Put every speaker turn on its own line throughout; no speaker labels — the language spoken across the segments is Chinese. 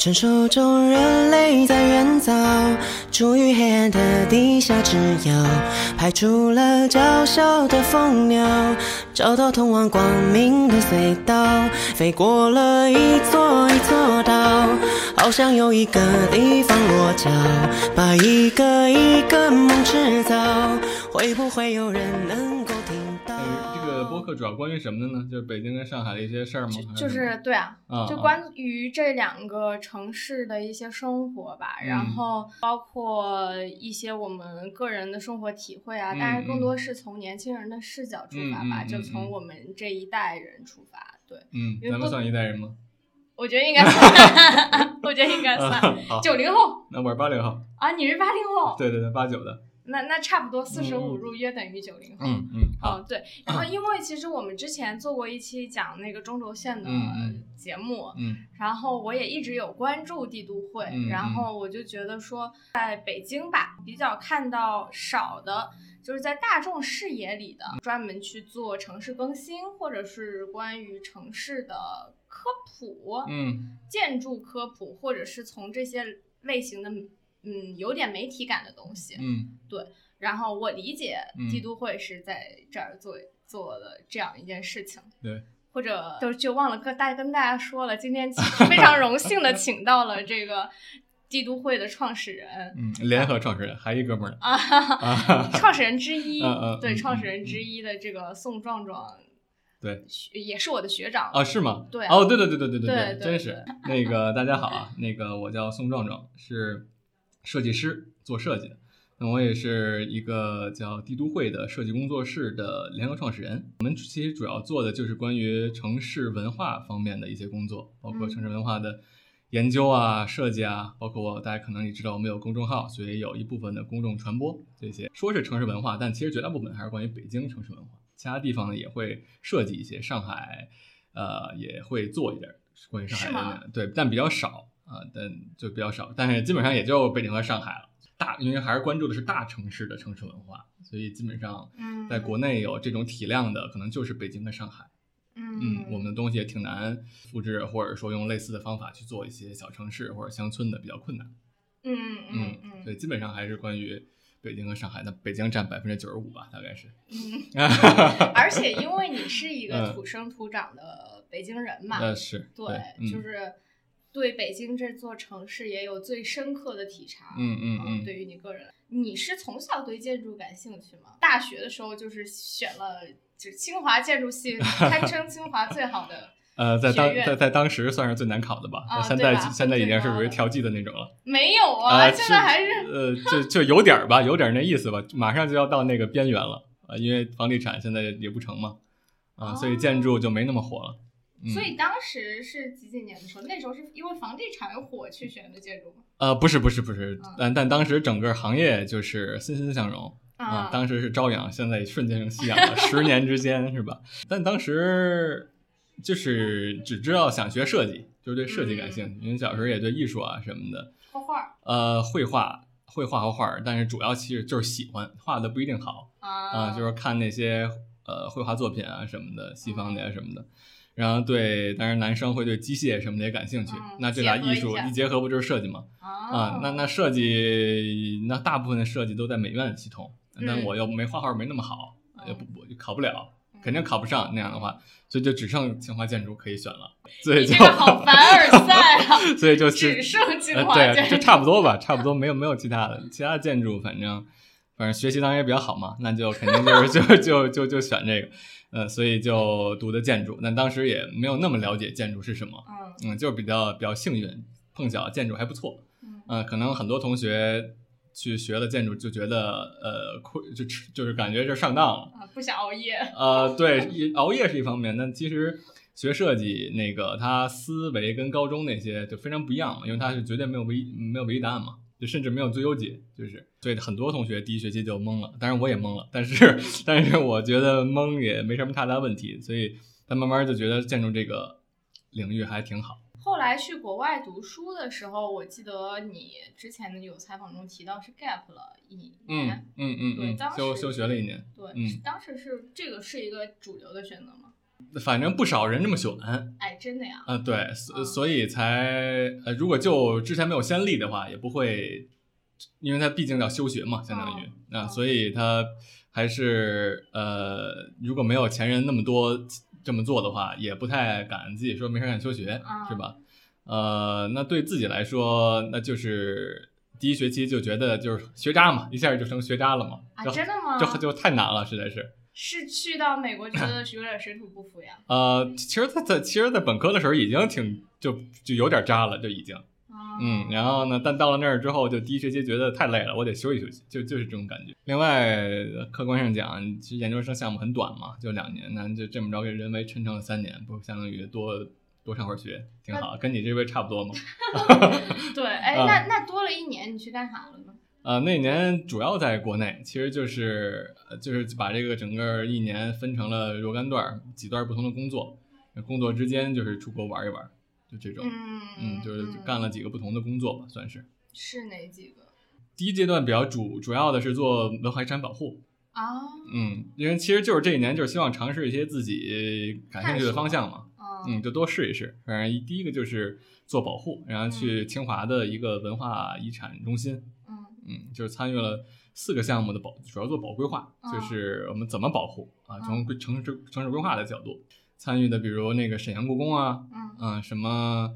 传说中人类在远早，处于黑暗的地下之遥，派出了娇小的蜂鸟，找到通往光明的隧道，飞过了一座一座岛，好像有一个地方落脚，把一个一个梦制造，会不会有人能？
主要关于什么的呢？就是北京跟上海的一些事儿吗？还
就是对啊，就关于这两个城市的一些生活吧，然
嗯。
后包括一些我们个人的生活体会啊，
嗯
但是更多是从年轻人的视角出发吧，就从我们这一代人出发。对，
嗯，咱们算一代人吗？
我觉得应该算，我觉得应该
啊
算
好，
九零后。
那我是八零后，
啊，你是八零后，
对对对，八九的，
那那差不多四舍五
嗯。
入约等于九零后。
嗯嗯，好，
哦，对，然后因为其实我们之前做过一期讲那个中轴线的
嗯嗯。
节目，
嗯
然后我也一直有关注帝都会，
嗯。
然后我就觉得说，在北京吧，比较看到少的，就是在大众视野里的，专门去做城市更新，或者是关于城市的科普，
嗯。
建筑科普，或者是从这些类型的，嗯，有点媒体感的东西。
嗯对
然后我理解
嗯
帝都会是在这儿做做的这样一件事情。
对。
或者 就就忘了跟大跟大家说了，今天 非常荣幸的请到了这个帝都会的创始人
嗯，联合创始人还一哥们儿呢，
啊，哈哈
啊，
创始人之一，对，
嗯
创始人之一的这个宋壮壮，
对，
学也是我的学长
啊，是吗？
对啊
哦，对对对对对
对对
真是。那个大家好啊，那个我叫宋壮壮，是设计师，做设计的。那我也是一个叫帝都会的设计工作室的联合创始人。我们其实主要做的就是关于城市文化方面的一些工作，包括
嗯
城市文化的研究啊、设计啊，包括大家可能也知道我们有公众号，所以有一部分的公众传播这些，说是城市文化，但其实绝大部分还是关于北京城市文化。其他地方呢也会设计一些，上海呃也会做一点儿关于上海的，对，但比较少啊、但就比较少，但是基本上也就北京和上海了。大，因为还是关注的是大城市的城市文化，所以基本上
嗯，
在国内有这种体量的，可能就是北京和上海。嗯，
嗯，
我们的东西也挺难复制，或者说用类似的方法去做一些小城市或者乡村的比较困难。
嗯嗯
嗯，
嗯
所以基本上还是关于北京和上海。那北京占百分之九十五吧，大概是。
嗯，而且因为你是一个
嗯
土生土长的北京人嘛，
那是
对，
嗯、
就是对北京这座城市也有最深刻的体察。
嗯嗯嗯
对于你个人，你是从小对建筑感兴趣吗？大学的时候就是选了，就是清华建筑系，堪称清华最好的。
呃，在当在在当时算是最难考的吧，
啊
现在现在已经是属于调剂的那种了。
没有啊，
啊，
现在还是
呃，就就有点儿吧，有点儿那意思吧，马上就要到那个边缘了啊，因为房地产现在也不成嘛，啊，所以建筑就没那么火了。嗯、
所以当时是几几年的时候？那时候是因为房地产火去选的建筑吗？
呃，不是不是不是
嗯，
但但当时整个行业就是欣欣向荣啊，当时是朝阳，现在瞬间成夕阳了，十年之间是吧？但当时就是只知道想学设计，就是对设计感兴趣，因为小时候也对艺术啊什么的，
画画
呃，绘画。会画和画，但是主要其实就是喜欢画的不一定好
啊
啊，就是看那些呃绘画作品啊什么的，西方的呀什么的。然后对，当然男生会对机械什么的也感兴趣。
嗯
那这俩艺术
下
一结合，不就是设计吗？
啊
啊，那那设计，那大部分的设计都在美院系统，但
嗯
我又没画画没那么好，也不不考不了，
嗯
肯定考不上那样的话，所以就只剩清华建筑可以选了，所以
好凡尔赛啊！
所以就
只剩清
呃
华建
对，就差不多吧，差不多没有没有其他的，其他的建筑反正反正学习当然也比较好嘛，那就肯定就是 就就就就选这个，呃，所以就读的建筑，那当时也没有那么了解建筑是什么，
嗯
嗯，就比较比较幸运，碰巧建筑还不错，
嗯
呃，可能很多同学去学了建筑就觉得呃亏就吃就是感觉就上当了。
啊，不想熬夜。
呃，对，熬夜是一方面，但其实学设计那个他思维跟高中那些就非常不一样嘛，因为他是绝对没有唯一没有唯一答案嘛，就甚至没有最优解，就是所以很多同学第一学期就懵了，当然我也懵了，但是 但是我觉得懵也没什么太大问题，所以他慢慢就觉得建筑这个领域还挺好。
后来去国外读书的时候，我记得你之前有采访中提到是 gap 了一年。
嗯嗯嗯嗯，
对当时
休休学了一年。
对，
嗯
当时是这个是一个主流的选择吗？
反正不少人这么选。
哎，真的呀？
啊，对，所
嗯
所以才呃，如果就之前没有先例的话，也不会，因为他毕竟要休学嘛，相当于啊，
嗯
所以他还是呃，如果没有前人那么多这么做的话，也不太敢自己说没事干休学，
嗯
是吧？呃，那对自己来说，那就是第一学期就觉得就是学渣嘛，一下就成学渣了嘛，
啊，
就
真的吗？
就就太难了，实在是。
是去到美国觉得是有点水土不服呀？
呃，其实他在其实，在本科的时候已经挺就就有点渣了，就已经。
啊
嗯，然后呢，但到了那儿之后，就第一学期觉得太累了，我得休息休息，就就是这种感觉。另外，客观上讲，其实研究生项目很短嘛，就两年，那就这么着给人为抻成了三年，不相当于多多上会儿学，挺好，跟你这边差不多嘛。
对，哎，
啊
那那多了一年，你去干啥了呢？
呃，那年主要在国内，其实就是呃就是把这个整个一年分成了若干段儿，几段儿不同的工作，工作之间就是出国玩一玩，就这种，
嗯
嗯，就是干了几个不同的工作吧，算是。
是哪几个
第一阶段比较主主要的是做文化遗产保护，
啊？
嗯，因为其实就是这一年就是希望尝试一些自己感兴趣的方向嘛，
嗯
嗯，就多试一试。反正第一个就是做保护，然后去清华的一个文化遗产中心，
嗯
嗯，就是参与了四个项目的保，主要做保规划，
嗯
就是我们怎么保护啊，
嗯
从规城市城市规划的角度参与的，比如那个沈阳故宫啊，
嗯。
啊，什么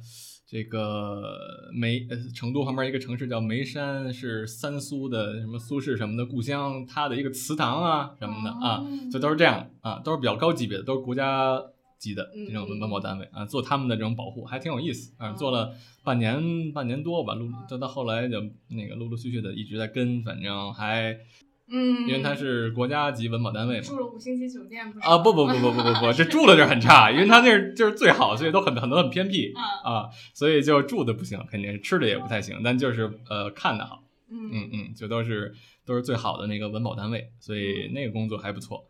这个眉呃成都旁边一个城市叫眉山，是三苏的什么苏轼什么的故乡，它的一个祠堂啊什么的啊，
哦。
这都是这样啊，都是比较高级别的，都是国家级的
嗯
这种文文保单位啊，做他们的这种保护还挺有意思啊，
哦
做了半年半年多吧，陆到到后来就那个陆陆续续的一直在跟，反正还
嗯，
因为它是国家级文保单位嘛，
住了五星级酒店不是
啊，不不不不不不不，这住的这很差，因为它那儿就是最好，所以都很很多很偏僻
啊
啊，所以就住的不行，肯定是吃的也不太行，但就是呃看的好，
嗯。
嗯嗯，就都是都是最好的那个文保单位，所以那个工作还不错，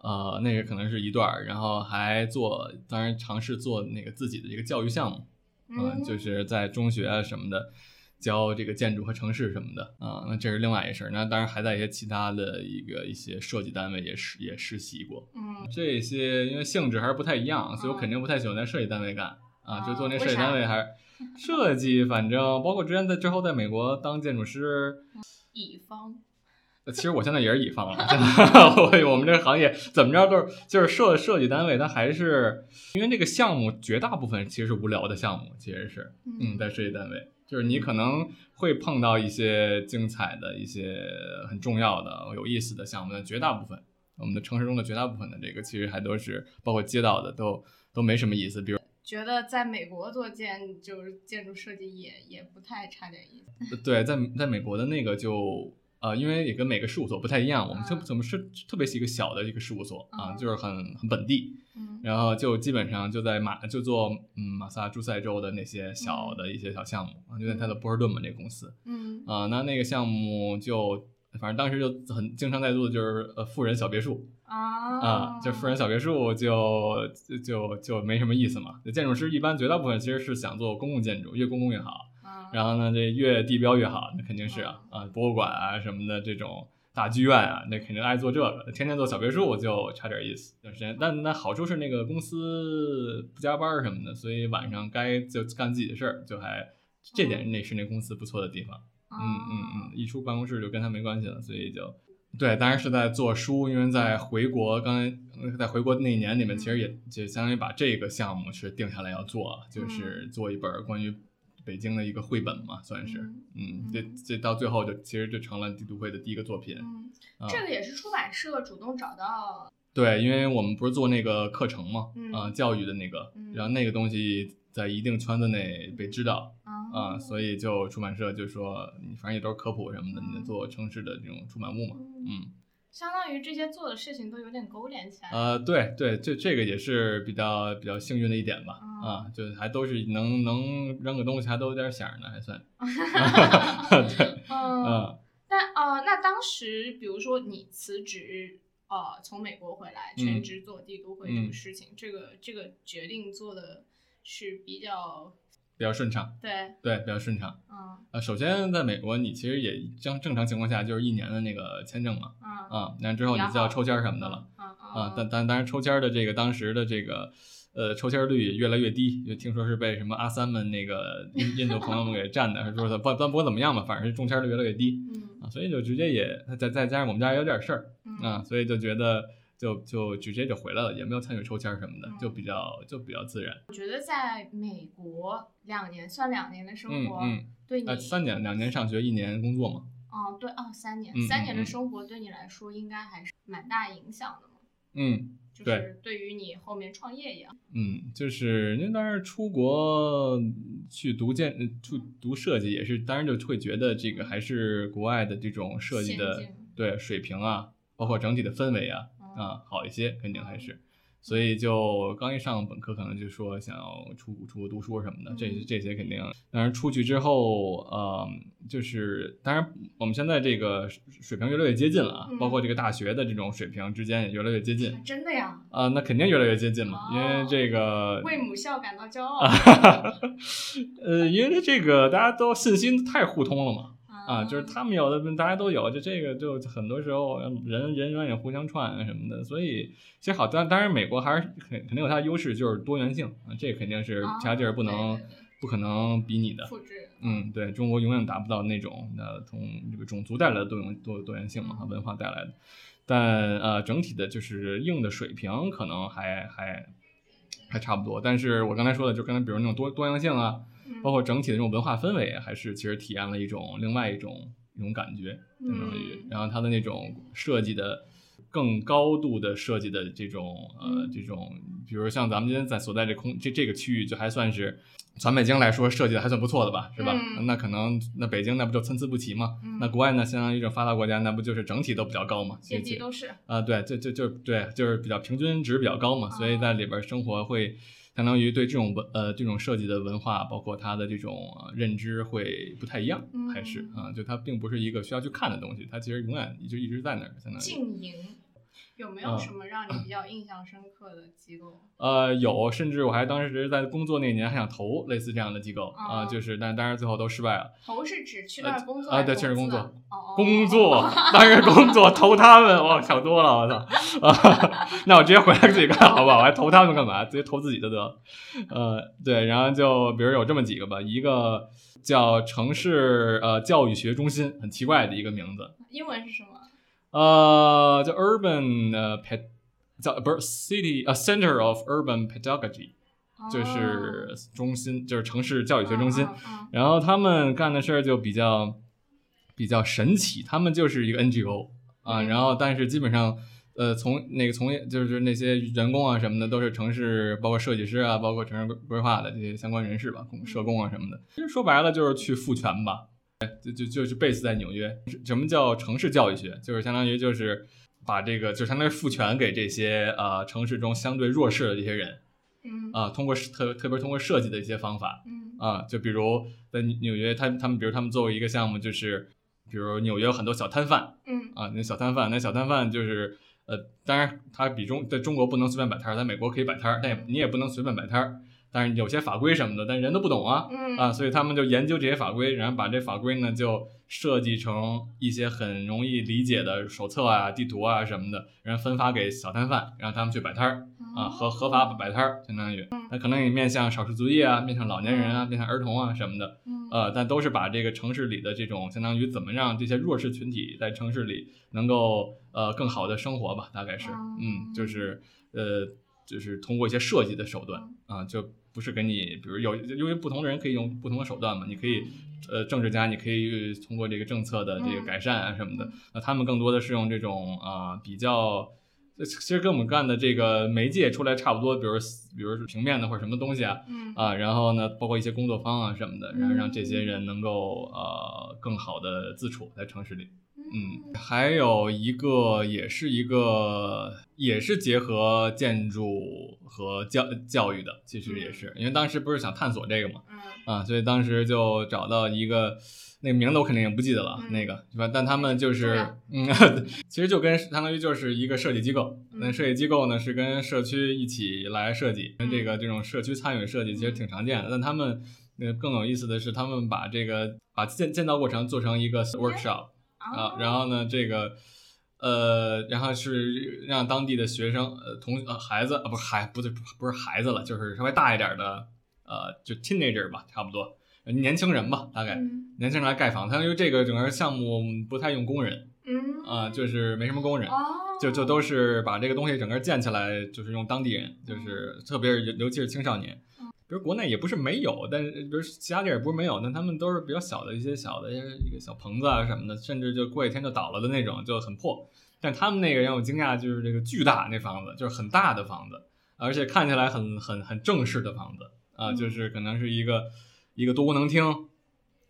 呃，那个可能是一段儿，然后还做，当然尝试做那个自己的一个教育项目，嗯，就是在中学啊什么的。教这个建筑和城市什么的啊，那这是另外一事儿。那当然还在一些其他的一个一些设计单位也实也实习过。
嗯
这些因为性质还是不太一样，所以我肯定不太喜欢在设计单位干啊，就做那设计单位还是设计，反正包括之前在之后在美国当建筑师，
乙方
呃其实我现在也是乙方了，我我们这个行业怎么着都是就是设设计单位，它还是因为这个项目绝大部分其实是无聊的项目，其实是嗯，在设计单位，就是你可能会碰到一些精彩的一些很重要的有意思的项目，但绝大部分我们的城市中的绝大部分的这个其实还都是包括街道的都都没什么意思，比如。
觉得在美国做建就是建筑设计也也不太差点意思。
对，在在美国的那个就呃，因为也跟每个事务所不太一样，我们特
嗯。
怎么是特别是一个小的一个事务所啊，
嗯。
就是很很本地，
嗯。
然后就基本上就在马就做嗯马萨诸塞州的那些小的一些小项目啊，就在他的波士顿嘛那个公司
嗯。
啊，那那个项目就反正当时就很经常在做的就是呃富人小别墅
啊
啊，这富人小别墅就就就就没什么意思嘛，建筑师一般绝大部分其实是想做公共建筑，越公共越好。
啊
然后呢，这越地标越好，那肯定是啊啊，博物馆啊什么的这种大剧院啊，那肯定爱做这个，天天做小别墅就差点意思。段时间，但那好处是那个公司不加班什么的，所以晚上该就干自己的事儿，就还这点那是那公司不错的地方。嗯嗯嗯，一出办公室就跟他没关系了，所以就。对，当然是在做书，因为在回国，刚才呃在回国那一年里面，其实也就相当于把这个项目是定下来要做，就是做一本关于北京的一个绘本嘛，算是，嗯，这这到最后就其实就成了帝都会的第一个作品。
这个也是出版社主动找到。
对，因为我们不是做那个课程嘛，
嗯
啊，教育的那个
嗯，
然后那个东西在一定圈子内被知道，
啊
啊，所以就出版社就说，你反正也都是科普什么的，你得做城市的这种出版物嘛，嗯。
相当于这些做的事情都有点勾连起来。
呃，对对，这这个也是比较比较幸运的一点吧，
嗯。
啊，就还都是能能扔个东西，还都有点响呢，还算，对，
嗯，
嗯。
但呃，那当时比如说你辞职，呃，从美国回来全
嗯。
职做帝都会这个
嗯。
事情，这个这个决定做的是比较
比较顺畅，
对，
对，比较顺畅。
嗯。
呃，首先在美国，你其实也正正常情况下就是一年的那个签证嘛，
嗯。
啊，那之后你就要抽签儿什么的了，
嗯嗯。
啊，但但当然抽签的这个当时的这个呃抽签率也越来越低，就听说是被什么阿三们那个印印度朋友们给占的，说的不不不管怎么样吧，反正是中签率越来越低
嗯。
啊，所以就直接也再再加上我们家也有点事儿啊，所以就觉得就就直接就回来了，也没有参与抽签什么的，就比较就比较自然。
我觉得在美国两年算两年的生活，
嗯嗯，
对你
呃，三年两年上学，一年工作嘛。
哦对哦三年、三年的
嗯
生活对你来说应该还是蛮大影响的嘛，
嗯，
就是对于你后面创业一样。
嗯，就是因为当然出国去读建呃去读设计也是，当然就会觉得这个还是国外的这种设计的对水平啊，包括整体的氛围啊
嗯
啊好一些，肯定还是。所以就刚一上本科，可能就说想要出出国读书什么的，这
嗯
这些肯定。当然出去之后，呃，就是当然我们现在这个水平越来越接近了啊，
嗯
包括这个大学的这种水平之间也越来越接近。
真的呀，
啊、那肯定越来越接近嘛，因为
哦
这个，
为母校感到骄傲
呃，因为这个大家都信息太互通了嘛，啊，
啊
就是他们有的大家都有，就这个就很多时候人人员也互相串啊什么的，所以其实好，当当然美国还是肯肯定有它的优势，就是多元性啊，这肯定是
哦
其他地儿不能不可能比拟的。
复制，
嗯，对中国永远达不到那种呃从这个种族带来的多元多多元性嘛，和文化带来的，但呃整体的就是硬的水平可能还还还差不多。但是我刚才说的，就刚才比如那种多多样性啊，
嗯
包括整体的这种文化氛围，还是其实体验了一种另外一种一种感觉，相当于
嗯，
然后它的那种设计的。更高度的设计的这种呃
嗯
这种，比如像咱们今天在所在这空这这个区域，就还算是全北京来说设计的还算不错的吧，是吧？
嗯
那可能那北京那不就参差不齐嘛？
嗯
那国外呢，相当于这种发达国家，那不就是整体都比较高吗？
遍
其实
地都是，
啊，对，就就就对，就是比较平均值比较高嘛，所以在里边生活会相当于对这种文呃这种设计的文化，包括它的这种呃认知会不太一样，还是啊，就它并不是一个需要去看的东西，它其实永远就一直在那儿，相当于。
有没有
嗯
什么让你比较印象深刻的机构？
呃，有，甚至我还当时在工作那年还想投类似这样的机构啊、
哦
就是但当然最后都失败了。
投是指去那儿工作
啊对确实工作工作，当然工作投他们，我，想多了，我操！啊，那我直接回来自己干好不好？我还投他们干嘛？直接投自己的得了。呃，对，然后就比如有这么几个吧，一个叫城市呃教育学中心，很奇怪的一个名字，
英文是什么？
呃，叫 Urban 呃 Ped，叫不是 City 呃 Center of Urban Pedagogy，就是中心，就是城市教育学中心。然后他们干的事儿就比较比较神奇，他们就是一个 NGO 啊，
嗯
然后但是基本上呃从那个从业就是那些员工啊什么的都是城市包括设计师啊，包括城市规规划的这些相关人士吧，工社工啊什么的。其实说白了就是去赋权吧，就就就是 base 在纽约。什么叫城市教育学？就是相当于就是把这个就相当于赋权给这些呃城市中相对弱势的这些人
嗯
啊、通过特特别通过设计的一些方法。
嗯
啊，就比如在纽约，他他们比如他们作为一个项目，就是比如纽约有很多小摊贩
嗯
啊，那小摊贩，那小摊贩就是呃，当然他比中在中国不能随便摆摊儿，在美国可以摆摊儿，但也你也不能随便摆摊儿，但是有些法规什么的，但人都不懂啊
嗯。
啊，所以他们就研究这些法规，然后把这法规呢就设计成一些很容易理解的手册啊、地图啊什么的，然后分发给小摊贩，让他们去摆摊儿。啊，合合法摆摊儿，相当于，那可能也面向少数族裔啊，面向老年人啊，面向儿童啊什么的，
嗯。
呃，但都是把这个城市里的这种相当于怎么让这些弱势群体在城市里能够呃更好的生活吧，大概是，嗯，就是呃就是通过一些设计的手段啊，就不是给你，比如有因为不同的人可以用不同的手段嘛，你可以呃政治家你可以通过这个政策的这个改善啊什么的，那他们更多的是用这种啊比较。其实跟我们干的这个媒介出来差不多，比如比如是平面的或者什么东西啊，
嗯
啊，然后呢，包括一些工作方啊什么的，然后让这些人能够呃更好的自处在城市里。嗯，还有一个也是一个也是结合建筑和教教育的，其实也是，因为当时不是想探索这个嘛，
嗯
啊，所以当时就找到一个。那个名字我肯定也不记得了，
嗯
那个对吧？但他们就是，嗯，其实就跟相当于就是一个设计机构。那
嗯
设计机构呢是跟社区一起来设计，跟这
嗯
个这种社区参与设计其实挺常见的。但他们呃更有意思的是，他们把这个把建建造过程做成一个 workshop 啊，然后呢这个呃，然后是让当地的学生呃同呃孩子啊不是孩不对不是孩子了，就是稍微大一点的呃就 teenager 吧，差不多年轻人吧，大概
嗯。
年轻人来盖房，他因为这个整个项目不太用工人
嗯。
啊、就是没什么工人。
哦，
就就都是把这个东西整个建起来，就是用当地人，就是特别是尤尤其是青少年，比如国内也不是没有，但是比如其他地儿也不是没有，但他们都是比较小的一些小的一个小棚子啊什么的，甚至就过一天就倒了的那种，就很破。但他们那个让我惊讶，就是这个巨大那房子，就是很大的房子，而且看起来很很很正式的房子啊，
嗯
就是可能是一个一个多功能厅，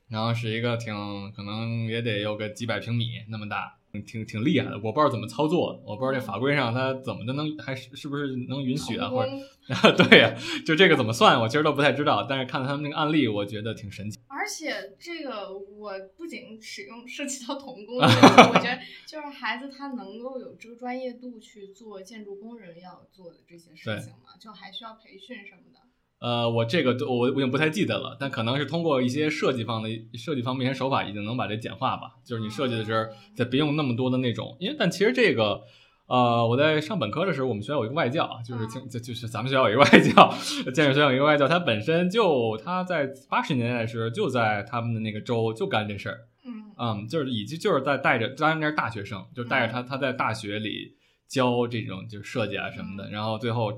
然后是一个挺可能也得有个几百平米那么大，挺挺厉害的。我不知道怎么操作，我不知道这法规上它怎么就能还是是不是能允许啊，或者 对呀、就这个怎么算，我其实都不太知道。但是看他们那个案例，我觉得挺神奇。
而且这个我不仅使用涉及到童工 我觉得就是孩子他能够有这个专业度去做建筑工人要做的这些事情嘛，就还需要培训什么的。
呃，我这个都我我已经不太记得了，但可能是通过一些设计方的设计方面一些手法，已经能把这简化吧。就是你设计的时候，再别用那么多的那种，因为但其实这个。呃，我在上本科的时候，我们学校有一个外教，就是听就就是咱们学校有一个外教，建筑学校有一个外教，他本身就他在八十年代的时候就在他们的那个州就干这事儿，
嗯
嗯，就是以及就是在带着，当然那是大学生，就带着他他在大学里教这种就是设计啊什么的，然后最后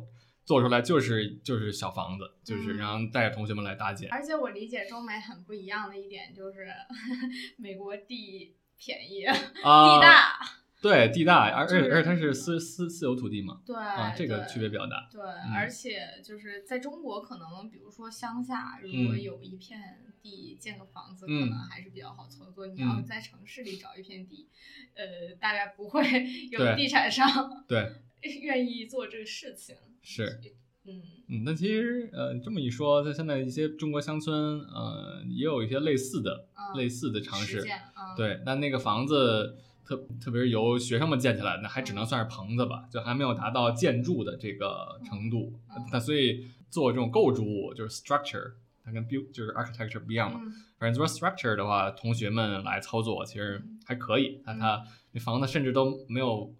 做出来就是就是小房子，就是
嗯
然后带着同学们来搭建。
而且我理解中美很不一样的一点就是，美国地便宜，
啊，
地大，
对地大，而而且而且它是私私私有土地嘛，
对
啊，这个区别比较大。
对，而且就是在中国，可能比如说乡下，如果
嗯
有一片地建个房子，
嗯
可能还是比较好操作。你要
嗯
在城市里找一片地，呃，大概不会 有地产商
对，
愿意做这个事情。
是，
嗯
嗯，那其实呃这么一说，在现在一些中国乡村，呃也有一些类似的
嗯，
类似的尝试对，但那个房子特特别是由学生们建起来，那还只能算是棚子吧，就还没有达到建筑的这个程度。
嗯
那所以做这种构筑物就是 structure，它跟 build 就是 architecture 不一样嘛。
嗯
反正做 structure 的话，同学们来操作其实还可以。它
嗯
它那房子甚至都没有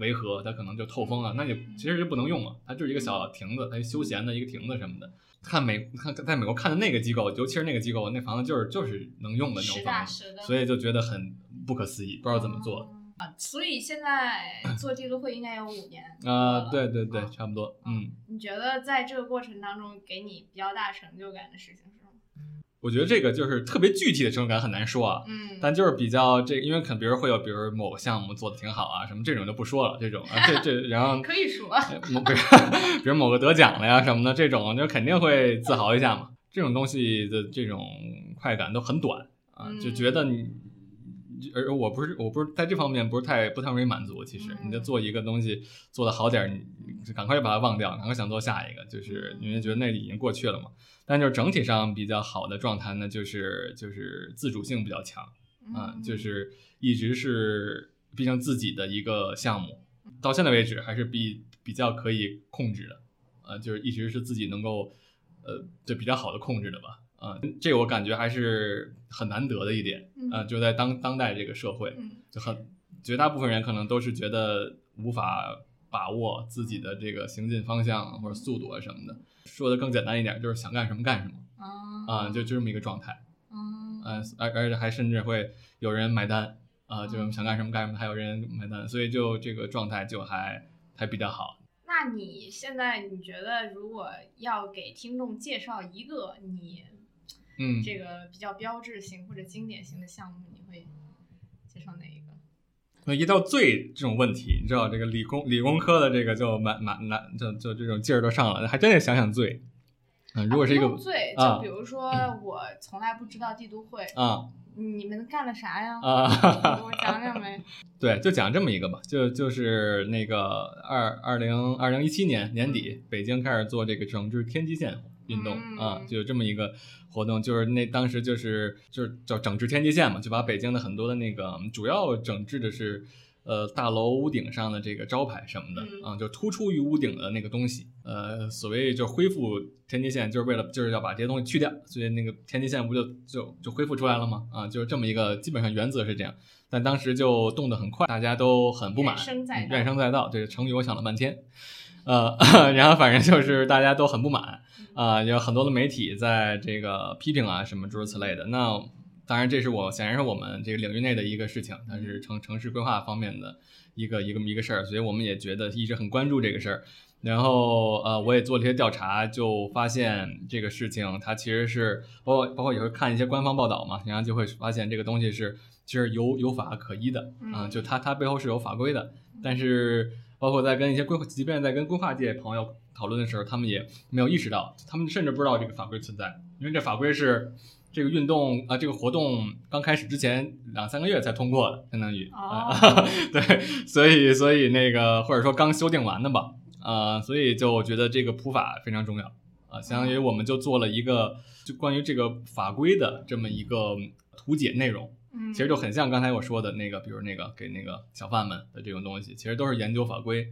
围合，它可能就透风了，那就其实就不能用了。它就是一个小亭子，它一休闲的一个亭子什么的。看美看在美国看的那个机构，尤其是那个机构，那房子就是就是能用的那种房子。所以就觉得很不可思议，不知道怎么做。
啊，所以现在 做记录会应该有五年
啊、对对对，
啊
差不多。嗯，
你觉得在这个过程当中给你比较大成就感的事情是？
我觉得这个就是特别具体的成就感很难说啊，
嗯，
但就是比较这，因为可能别人会有，比如某个项目做的挺好啊，什么这种就不说了，这种啊，这这然后
可以说，
比如比如某个得奖了呀什么的，这种就肯定会自豪一下嘛。这种东西的这种快感都很短啊，就
嗯
觉得你，而我不是我不是在这方面不是太不太容易满足。其实你就
嗯
做一个东西做的好点儿，你赶快就把它忘掉，赶快想做下一个，就是因为觉得那已经过去了嘛。但就是整体上比较好的状态呢，就是就是自主性比较强。啊，
嗯
就是一直是毕竟自己的一个项目，到现在为止还是比比较可以控制的，呃，就是一直是自己能够呃就比较好的控制的吧，啊、这我感觉还是很难得的一点，啊、
嗯
就在当当代这个社会，
嗯
就很绝大部分人可能都是觉得无法把握自己的这个行进方向或者速度啊什么的，说的更简单一点，就是想干什么干什么
啊
啊、就就这么一个状态。
嗯
呃，而而且还甚至会有人买单啊、就是想干什么干什么，还有人买单，所以就这个状态就还还比较好。
那你现在你觉得，如果要给听众介绍一个你
嗯，
这个比较标志性或者经典型的项目，你会介绍哪一个？
那一到最这种问题，你知道这个理工理工科的这个就满满满就就这种劲儿都上了，还真得想想最。嗯，如果是一个
啊不用罪，
啊
就比如说我从来不知道帝都会，
啊
你们干了啥呀？
啊，
给我讲讲呗。
对，就讲这么一个吧，就就是那个二二零二零一七年年底，北京开始做这个整治天际线运动、
嗯
啊，就有这么一个活动，就是那当时就是就是叫整治天际线嘛，就把北京的很多的那个主要整治的是。呃大楼屋顶上的这个招牌什么的
嗯
啊，就突出于屋顶的那个东西。呃，所谓就恢复天际线，就是为了就是要把这些东西去掉，所以那个天际线不就就就恢复出来了吗？啊，就是这么一个基本上原则是这样。但当时就动得很快，大家都很不满，
怨声载道
嗯怨声载道。这个成语我想了半天，呃，然后反正就是大家都很不满啊、有很多的媒体在这个批评啊什么诸如此类的。那当然，这是我显然是我们这个领域内的一个事情，它是城城市规划方面的一个一个一个事儿，所以我们也觉得一直很关注这个事儿。然后呃，我也做了一些调查，就发现这个事情它其实是包括包括也会看一些官方报道嘛，然后就会发现这个东西是其实有有法可依的啊、
嗯
就它它背后是有法规的，但是包括在跟一些规划，即便在跟规划界朋友讨论的时候，他们也没有意识到，他们甚至不知道这个法规存在，因为这法规是这个运动啊、这个活动刚开始之前两三个月才通过的，相当于
哦。
啊，对，所以所以那个或者说刚修订完的吧，啊、所以就我觉得这个普法非常重要。啊、相当于我们就做了一个就关于这个法规的这么一个图解内容。
嗯，
其实就很像刚才我说的那个，比如那个给那个小贩们的这种东西，其实都是研究法规，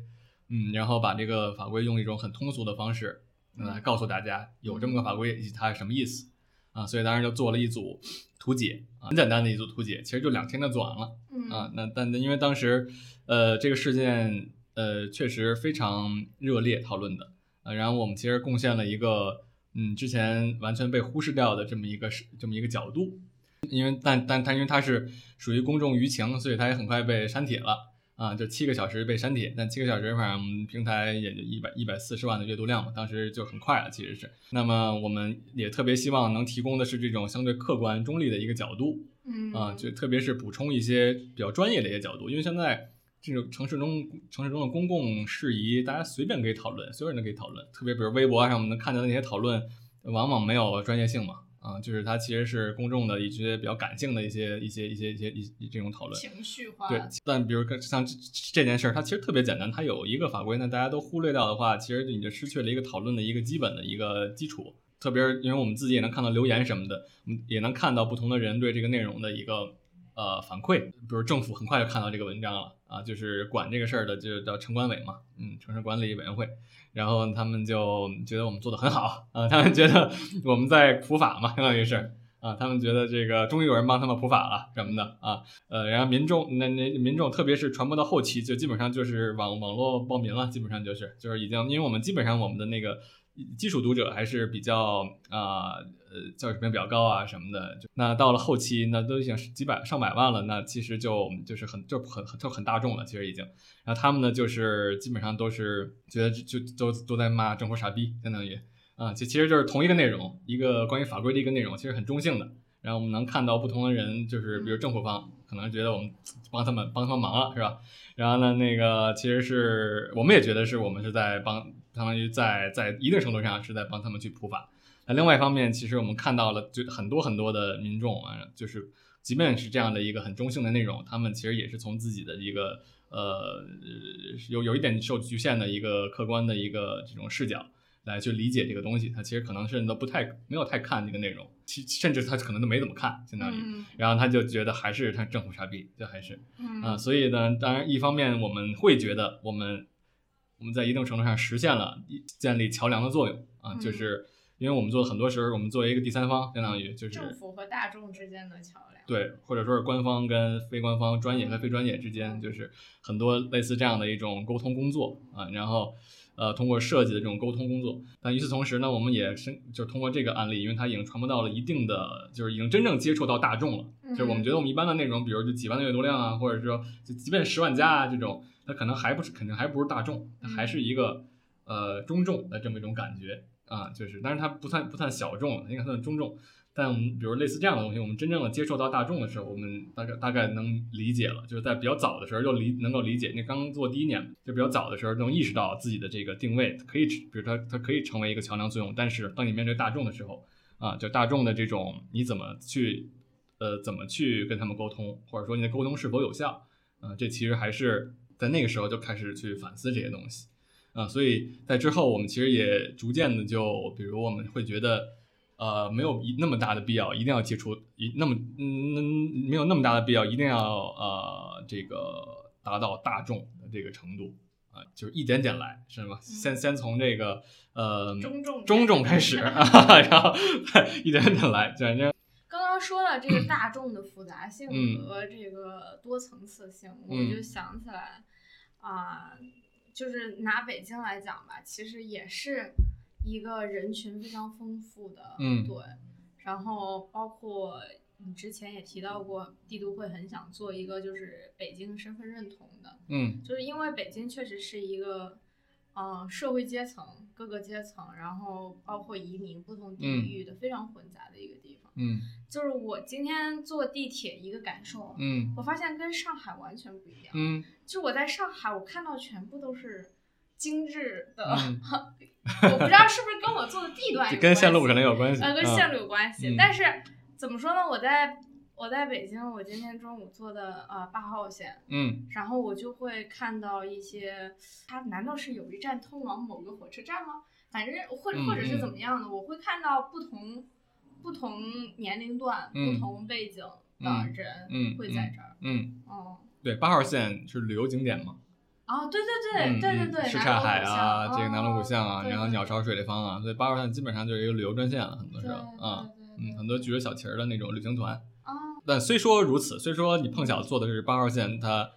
嗯，然后把这个法规用一种很通俗的方式呃来告诉大家有这么个法规以及它是什么意思啊，所以当时就做了一组图解啊，很简单的一组图解，其实就两天就做完了
嗯
啊。那但因为当时呃这个事件呃确实非常热烈讨论的啊，然后我们其实贡献了一个嗯之前完全被忽视掉的这么一个是这么一个角度。因为但但他因为它是属于公众舆情，所以它也很快被删帖了啊，就七个小时被删帖，但七个小时反正平台也就一百一百四十万的阅读量嘛，当时就很快了，其实是。那么我们也特别希望能提供的是这种相对客观中立的一个角度
嗯
啊，就特别是补充一些比较专业的一些角度，因为现在。这种城市中城市中的公共事宜，大家随便可以讨论，所有人都可以讨论。特别比如微博上我们能看到的那些讨论，往往没有专业性嘛，啊，就是它其实是公众的一些比较感性的一些一些一些一些一一这种讨论。
情绪化，
对，但比如跟像这这件事儿，它其实特别简单，它有一个法规，那大家都忽略掉的话，其实你就失去了一个讨论的一个基本的一个基础。特别是因为我们自己也能看到留言什么的，嗯，也能看到不同的人对这个内容的一个呃反馈。比如政府很快就看到这个文章了啊，就是管这个事儿的就叫城管委嘛，嗯，城市管理委员会。然后他们就觉得我们做的很好啊，他们觉得我们在普法嘛，相当于是啊，他们觉得这个终于有人帮他们普法了什么的啊，呃，然后民众那那民众特别是传播到后期，就基本上就是网网络报名了，基本上就是就是已经，因为我们基本上我们的那个基础读者还是比较啊呃教育水平比较高啊什么的，就那到了后期那都已经是几百上百万了，那其实就就是很就很就很大众了，其实已经。然后他们呢，就是基本上都是觉得就就都都在骂政府傻逼，相当于啊，其其实就是同一个内容，一个关于法规的一个内容，其实很中性的。然后我们能看到不同的人，就是比如政府方可能觉得我们帮他们帮他们忙了，是吧？然后呢，那个其实是我们也觉得是我们是在帮，相当于在在一定程度上是在帮他们去普法。那另外一方面，其实我们看到了，就很多很多的民众啊，就是即便是这样的一个很中性的内容，他们其实也是从自己的一个呃有有一点受局限的一个客观的一个这种视角来去理解这个东西，他其实可能甚至都不太没有太看这个内容，其甚至他可能都没怎么看，相当于，
嗯。
然后他就觉得还是他政府傻逼，就还是
嗯。
啊，所以呢，当然一方面我们会觉得我们我们在一定程度上实现了一建立桥梁的作用啊，
嗯。
就是因为我们做很多时候，我们作为一个第三方，相当于就是
政府和大众之间的桥梁。
对，或者说是官方跟非官方、专业和非专业之间，就是很多类似这样的一种沟通工作啊，然后呃通过设计的这种沟通工作，但与此同时呢，我们也是就是通过这个案例，因为它已经传播到了一定的，就是已经真正接触到大众了，就是我们觉得我们一般的内容，比如就几万的阅读量啊，或者说就即便十万加啊这种，它可能还不是肯定还不是大众，它还是一个呃中众的这么一种感觉啊，就是当然它不算不算小众，应该算中众。但我们比如类似这样的东西，我们真正的接受到大众的时候，我们大概大概能理解了，就是在比较早的时候就理能够理解。那刚做第一年，就比较早的时候能意识到自己的这个定位可以，比如它它可以成为一个桥梁作用。但是当你面对大众的时候，啊，就大众的这种你怎么去呃怎么去跟他们沟通，或者说你的沟通是否有效，啊，这其实还是在那个时候就开始去反思这些东西。啊，所以在之后，我们其实也逐渐的就，比如我们会觉得，呃，没有一那么大的必要，一定要接触一那么嗯，没有那么大的必要，一定要呃这个达到大众的这个程度啊，就是一点点来，是吗？先先从这个呃
中重
中重开始，然后一点点来，反正
刚刚说了这个大众的复杂性
嗯。
和这个多层次性，我
嗯。
就想起来啊、就是拿北京来讲吧，其实也是一个人群非常丰富的，
嗯。
对。然后包括你之前也提到过，帝都会很想做一个就是北京身份认同的，
嗯。
就是因为北京确实是一个，呃，社会阶层各个阶层，然后包括移民不同地
嗯。
域的非常混杂的一个地方。
嗯。
就是我今天坐地铁一个感受，
嗯
我发现跟上海完全不一样。
嗯
就我在上海，我看到全部都是精致的，
嗯，
我不知道是不是跟我坐的地段
跟线路可能有关系，
呃，跟
嗯
线路有关系。
嗯
但是怎么说呢？我在我在北京，我今天中午坐的呃八号线，
嗯
然后我就会看到一些，它难道是有一站通往某个火车站吗？反正或或者是
嗯
怎么样的，我会看到不同不同年龄段、
嗯
不同背景的
嗯
人
嗯
会在这儿。
嗯，
哦，
对，八号线是旅游景点嘛，
哦，对对
嗯
对对对对，
嗯什刹海啊，这个南锣鼓巷啊，然后鸟巢水立方啊，所以八号线基本上就是一个旅游专线了，很多
对
时候啊，嗯，很多举着小旗儿的那种旅行团。
啊，
但虽说如此，虽说你碰巧坐的是八号线，它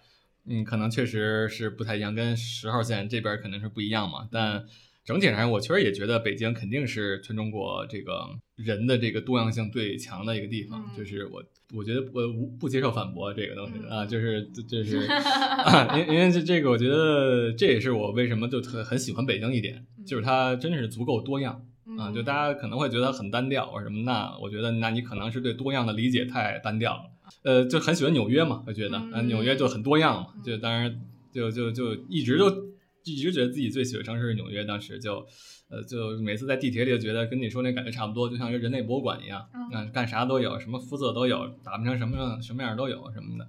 嗯可能确实是不太一样，跟十号线这边肯定是不一样嘛。但整体上，我确实也觉得北京肯定是全中国这个人的这个多样性最强的一个地方。
嗯
就是我我觉得我无不接受反驳这个东西、
嗯
啊，就是这这是 啊，因因为这这个我觉得这也是我为什么就特很喜欢北京一点，就是它真的是足够多样。啊，就大家可能会觉得很单调或者什么，那我觉得那你可能是对多样的理解太单调了。呃，就很喜欢纽约嘛，我觉得，啊，
嗯
纽约就很多样嘛，
嗯
就当然就就就一直就一直觉得自己最喜欢城市是纽约，当时就。呃，就每次在地铁里就觉得跟你说那感觉差不多，就像一个人类博物馆一样，
嗯
啊，干啥都有，什么肤色都有，打扮成什么样什么样都有什么的。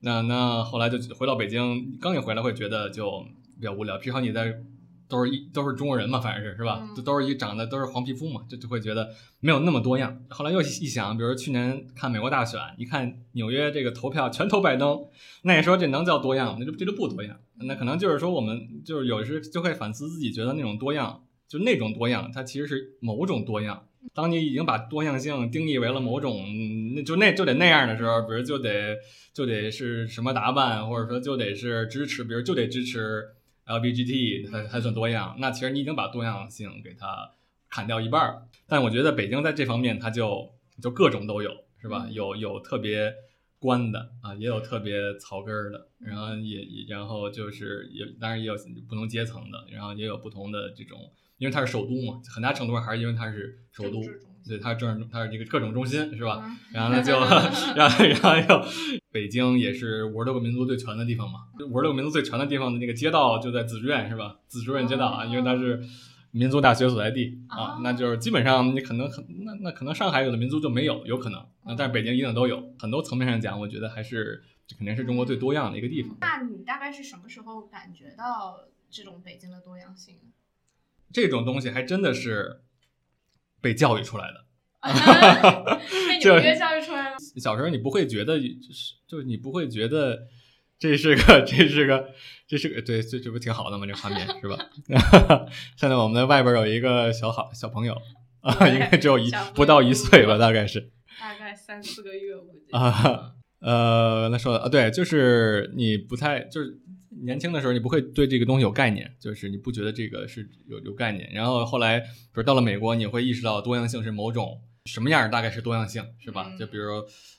那那后来就回到北京，刚一回来会觉得就比较无聊，至少你在都是一都是中国人嘛，反正是是吧？
嗯
就都是一长得都是黄皮肤嘛，就就会觉得没有那么多样。后来又一想，比如去年看美国大选，一看纽约这个投票全投拜登，那你说这能叫多样吗？那就这就不多样。那可能就是说我们就是有时就会反思自己，觉得那种多样，就那种多样，它其实是某种多样。当你已经把多样性定义为了某种，嗯那就那就得那样的时候，比如就得就得是什么打扮，或者说就得是支持，比如就得支持 LGBT 才才算多样。那其实你已经把多样性给它砍掉一半儿。但我觉得北京在这方面它就就各种都有，是吧？
嗯
有有特别官的啊，也有特别草根儿的，然后也也然后就是也当然也有不同阶层的，然后也有不同的这种，因为它是首都嘛，很大程度上还是因为它是首都对，它是政治它是这个各种中心，是吧？
嗯
然后呢就，然后然后又，北京也是五十六个民族最全的地方嘛，五十六个民族最全的地方的那个街道就在紫竹院是吧？紫竹院街道啊，因为它是民族大学所在地啊
哦，
那就是基本上你可能很那那可能上海有的民族就没有，有可能，那但是北京一定都有，很多层面上讲，我觉得还是这肯定是中国最多样的一个地方。
那你大概是什么时候感觉到这种北京的多样性？
这种东西还真的是被教育出来的。
被
就
纽约教育出来了。
小时候你不会觉得，就是就是你不会觉得这是个这是个这是个对这这不挺好的吗？这画面是吧？现在我们的外边有一个小好小朋友啊，应该只有一不到一岁吧，大概是
大概三四个月，我估计
啊。呃，那说的啊，对，就是你不太就是年轻的时候，你不会对这个东西有概念，就是你不觉得这个是有有概念。然后后来，比如到了美国，你会意识到多样性是某种什么样儿，大概是多样性，是吧？
嗯
就比如，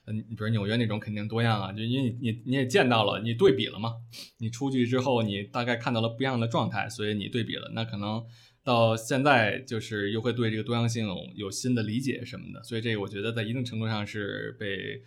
嗯，你比如纽约那种肯定多样啊，就因为你你你也见到了，你对比了嘛，你出去之后，你大概看到了不一样的状态，所以你对比了，那可能。到现在就是又会对这个多样性有有新的理解什么的，所以这个我觉得在一定程度上是被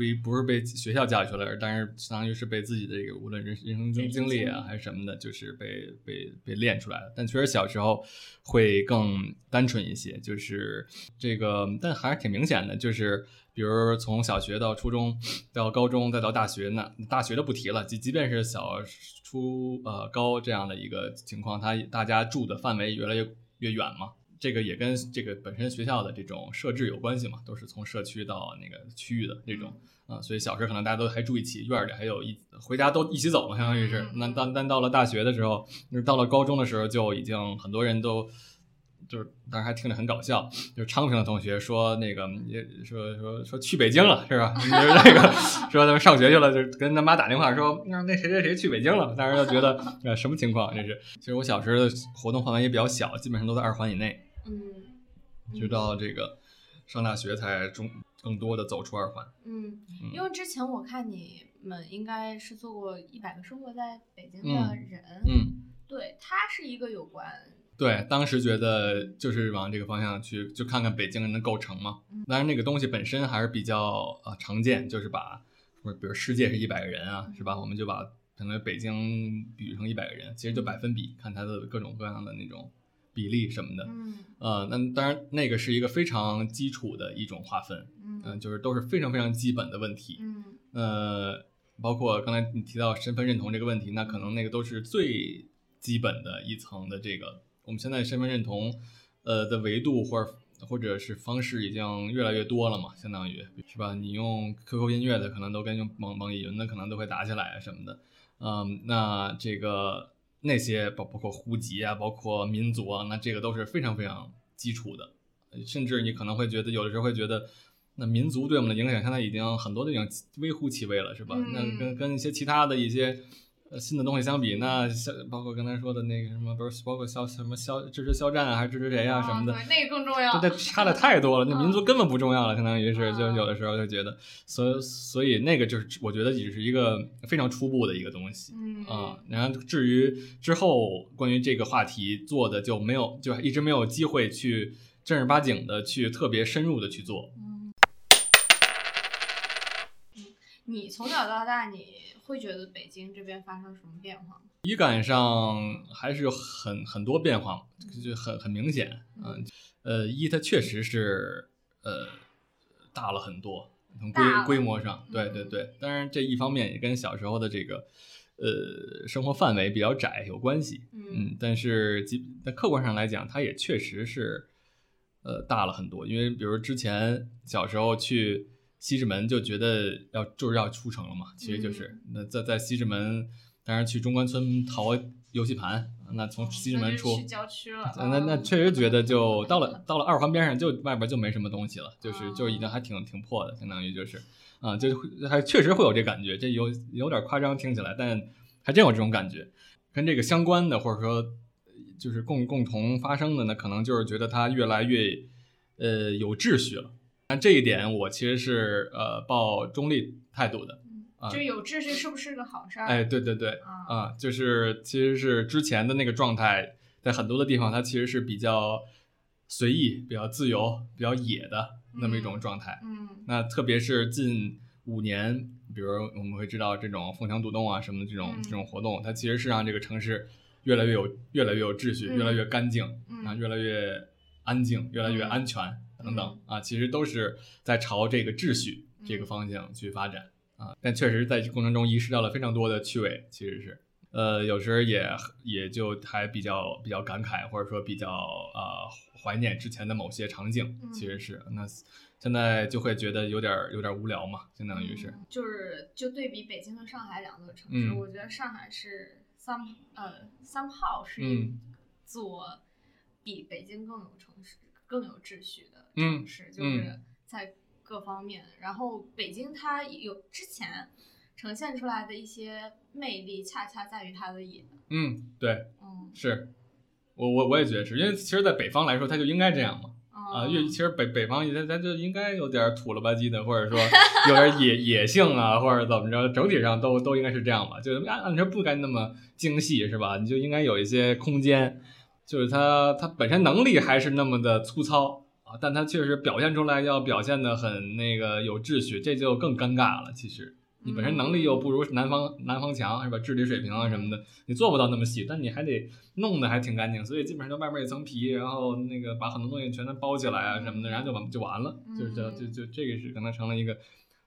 不一不是被学校教育出来的，但是相当于是被自己的这个无论人人生经经历啊还是什么的，就是被被被练出来的。但确实小时候会更单纯一些，就是这个，但还是挺明显的，就是比如从小学到初中到高中再到大学，那大学就不提了，即即便是小初呃高这样的一个情况，他大家住的范围越来越越远嘛。这个也跟这个本身学校的这种设置有关系嘛，都是从社区到那个区域的这种啊，所以小时候可能大家都还住一起，院里还有一回家都一起走嘛，相当于是。那但但到了大学的时候，到了高中的时候，就已经很多人都。就是当时还听着很搞笑，就是昌平的同学说那个也说说说去北京了是吧？就是那个说他们上学去了，就跟他妈打电话说那那谁谁谁去北京了。当时就觉得呃什么情况这是？其实我小时候的活动范围也比较小，基本上都在二环以内。
嗯，
直到这个上大学才中更多的走出二环。
嗯，因为之前我看你们应该是做过一百个生活在北京的人。
嗯，
对，他是一个有关。
对，当时觉得就是往这个方向去，就看看北京人的构成嘛。当然，那个东西本身还是比较呃常见，就是把，比如世界是一百个人啊，是吧？我们就把可能北京比喻成一百个人，其实就百分比，看它的各种各样的那种比例什么的。
嗯。
呃，那当然，那个是一个非常基础的一种划分。嗯。就是都是非常非常基本的问题。
嗯。
呃，包括刚才你提到身份认同这个问题，那可能那个都是最基本的一层的这个。我们现在身份认同，呃的维度或者或者是方式已经越来越多了嘛，相当于是吧？你用 QQ 音乐的可能都跟用网网易云的可能都会打起来啊什么的，嗯，那这个那些包包括户籍啊，包括民族啊，那这个都是非常非常基础的，甚至你可能会觉得有的时候会觉得，那民族对我们的影响现在已经很多都已经微乎其微了，是吧？那跟跟一些其他的一些。呃，新的东西相比，那肖包括刚才说的那个什么，不是包括肖什么肖支持肖战啊，还是支持谁啊什么的，
那个更重要。
这差的太多了，那民族根本不重要了，相当于是，就有的时候就觉得，所以所以那个就是我觉得只是一个非常初步的一个东西，
嗯
啊，然后至于之后关于这个话题做的就没有，就一直没有机会去正儿八经的去特别深入的去做。
嗯，你从小到大你。会觉得北京这边发生什么变化吗？
体感上还是有很很多变化，就很很明显。嗯，呃，一它确实是呃大了很多，从规规模上，对对对。当然这一方面也跟小时候的这个呃生活范围比较窄有关系。嗯，但是在客观上来讲，它也确实是呃大了很多。因为比如之前小时候去。西直门就觉得要就是要出城了嘛，其实就是那在在西直门，当然去中关村淘游戏盘，那从西直门出
去郊区了，
那那确实觉得就到了到了二环边上，就外边就没什么东西了，就是就已经还挺挺破的，相当于就是啊，就还确实会有这感觉，这有有点夸张听起来，但还真有这种感觉，跟这个相关的或者说就是共共同发生的呢，可能就是觉得它越来越呃有秩序了。但这一点我其实是呃抱中立态度的，啊，
就有秩序是不是个好事儿？
哎，对对对，啊，就是其实是之前的那个状态，在很多的地方它其实是比较随意、比较自由、比较野的那么一种状态。
嗯，
那特别是近五年，比如我们会知道这种凤翔渡洞啊什么的这种这种活动，它其实是让这个城市越来越有越来越有秩序，越来越干净，啊，越来越安静，越来越安全。等等啊，其实都是在朝这个秩序这个方向去发展啊，但确实在这过程中遗失掉了非常多的趣味，其实是，呃，有时候也也就还比较比较感慨，或者说比较呃怀念之前的某些场景，其实是。那现在就会觉得有点有点无聊嘛，相当于是，
就是就对比北京和上海两座城市，我觉得上海是 some 呃 somehow 是做比北京更有城市更有秩序的。
嗯，
是就是在各方面，然后北京它有之前呈现出来的一些魅力，恰恰在于它的野。
嗯，对，
嗯，
是我我我也觉得是因为其实，在北方来说，它就应该这样嘛。啊，因为其实北北方咱咱就应该有点土了吧唧的，或者说 有点野野性啊，或者怎么着，整体上都都应该是这样吧。就按按说不该那么精细是吧？你就应该有一些空间，就是它它本身能力还是那么的粗糙。但他确实表现出来要表现的很那个有秩序，这就更尴尬了。其实你本身能力又不如南方南方强，是吧？治理水平啊什么的，你做不到那么细，但你还得弄得还挺干净。所以基本上就外面一层皮，然后那个把很多东西全都包起来啊什么的，然后就完就完了。就是就就就这个是可能成了一个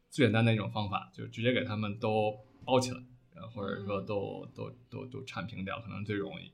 最简单的一种方法，就直接给他们都包起来，然后或者说都都都都铲平掉，可能最容易。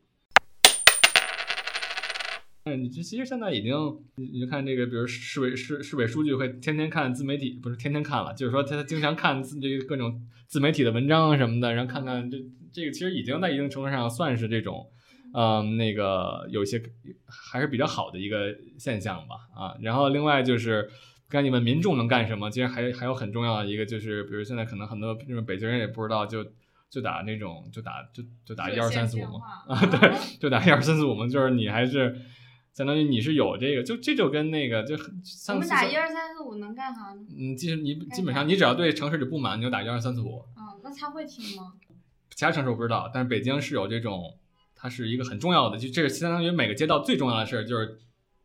嗯，你这其实现在已经，你你就看这个，比如市委市市委书记会天天看自媒体，不是天天看了，就是说他他经常看自这个各种自媒体的文章什么的，然后看看这这个其实已经在一定程度上算是这种，嗯，那个有一些还是比较好的一个现象吧，啊，然后另外就是看你们民众能干什么，其实还还有很重要的一个就是，比如现在可能很多就是北京人也不知道，就就打那种就打就就打一二三四五嘛，啊，对，就打一二三四五嘛，就是你还是相当于你是有这个，就这就跟那个就很
我们打一二三四五能干啥呢？
嗯，其实你基本上你只要对城市里不满，你就打一二三四五。
嗯，那他会听吗？
其他城市我不知道，但是北京是有这种，它是一个很重要的，就这是相当于每个街道最重要的事儿，就是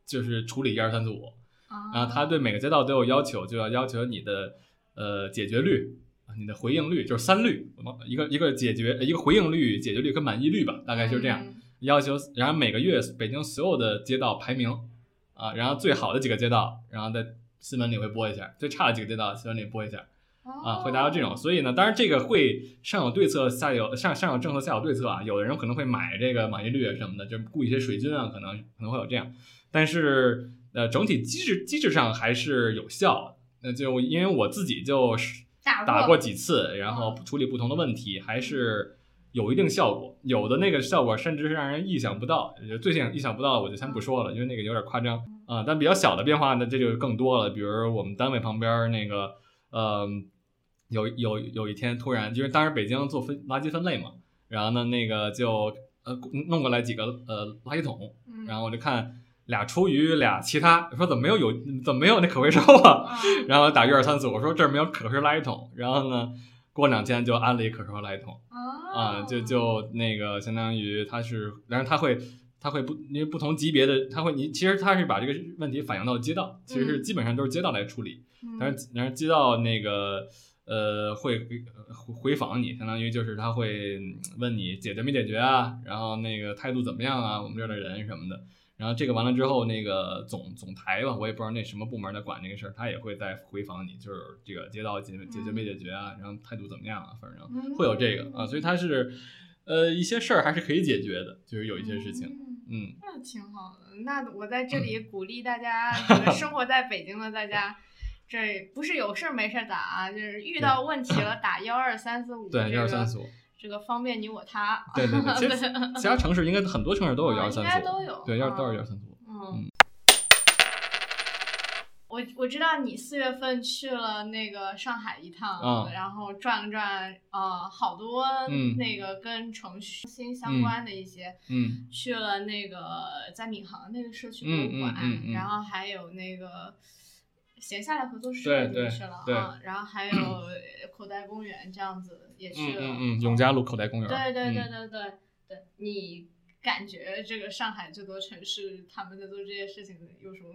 就是处理一二三四五。
啊，
然后他对每个街道都有要求，就要要求你的呃解决率，你的回应率，就是三率，一个一个解决一个回应率、解决率跟满意率吧，大概就是这样。
嗯
要求，然后每个月北京所有的街道排名啊，然后最好的几个街道，然后在新闻里会播一下，最差的几个街道新闻里播一下啊，会达到这种。所以呢，当然这个会上有对策，下有上上有政策，下有对策啊。有的人可能会买这个满意率什么的，就雇一些水军啊，可能可能会有这样。但是呃，整体机制机制上还是有效。那就因为我自己就
打
过几次，然后处理不同的问题，还是有一定效果。有的那个效果甚至是让人意想不到，就最近意想不到的我就先不说了，因为那个有点夸张啊、但比较小的变化呢，这就更多了。比如我们单位旁边那个，呃，有有有一天突然，因为当时北京做分垃圾分类嘛，然后呢那个就呃弄过来几个呃垃圾桶，
嗯，
然后我就看俩厨余俩其他，说怎么没有有怎么没有那可回收啊？
啊
然后打一二三四，我说这儿没有可回收垃圾桶，然后呢，过两天就安了一可回收垃圾桶啊，就就那个相当于他是，然后他会他会不因为不同级别的，他会你其实他是把这个问题反映到街道，其实是
嗯
基本上都是街道来处理，
嗯
但是然后街道那个呃会回回访你，相当于就是他会嗯问你解决没解决啊，然后那个态度怎么样啊，我们这儿的人什么的。然后这个完了之后，那个总总台吧，我也不知道那什么部门在管这个事儿，他也会再回访你，就是这个街道解解决没解决啊，然后态度怎么样啊，反正
嗯
会有这个啊，所以他是呃一些事儿还是可以解决的，就是有一些事情，
嗯
嗯
那挺好的。那我在这里鼓励大家，这个生活在北京的大家，这不是有事儿没事儿打啊，就是遇到问题了打幺二三四五，
对，
这个
幺二三四五，
这个方便你我他。
对对对，其实 其他城市应该很多城市都有幺
啊
二三
应该都有。
对，幺
啊
都是幺二三四五，
嗯。
嗯，
我我知道你四月份去了那个上海一趟，
啊
然后转了转，呃，好多
嗯。
那个跟程序新相关的一些，
嗯。
去了那个在闵行那个社区博物馆，
嗯嗯。
然后还有那个闲下来合作社
对对
你去了
对
啊，然后还有 口袋公园这样子也去了，
嗯嗯嗯，永嘉路口袋公园，
对对对
嗯
对对对，你感觉这个上海这座城市他们在做这些事情有什么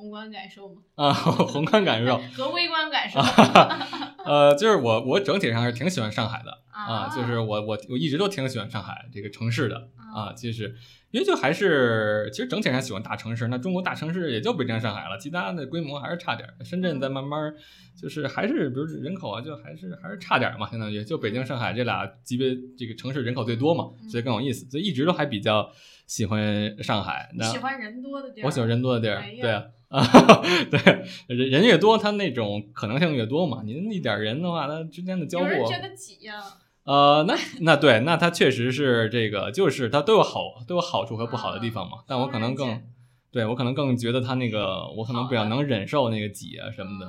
宏观感受吗？
啊，宏观感受，
和微观感受
呃，就是我我整体上是挺喜欢上海的啊，
啊
就是我我我一直都挺喜欢上海这个城市的
啊
啊，其实因为就还是其实整体上喜欢大城市，那中国大城市也就北京、上海了，其他的规模还是差点。深圳在慢慢就是还是比如人口啊，就还是还是差点嘛，相当于就北京、上海这俩级别这个城市人口最多嘛，所以更有意思，所以一直都还比较喜欢上海。那
喜欢人多的地儿，
我喜欢人多的地儿
哎，
对啊，啊，对，人人越多，他那种可能性越多嘛。您一点儿人的话，他之间的交互，
有人觉得挤呀、
呃，那那对，那它确实是这个，就是它都有好都有好处和不好的地方嘛。但我可能更对我可能更觉得它那个，我可能比较能忍受那个挤啊什么的，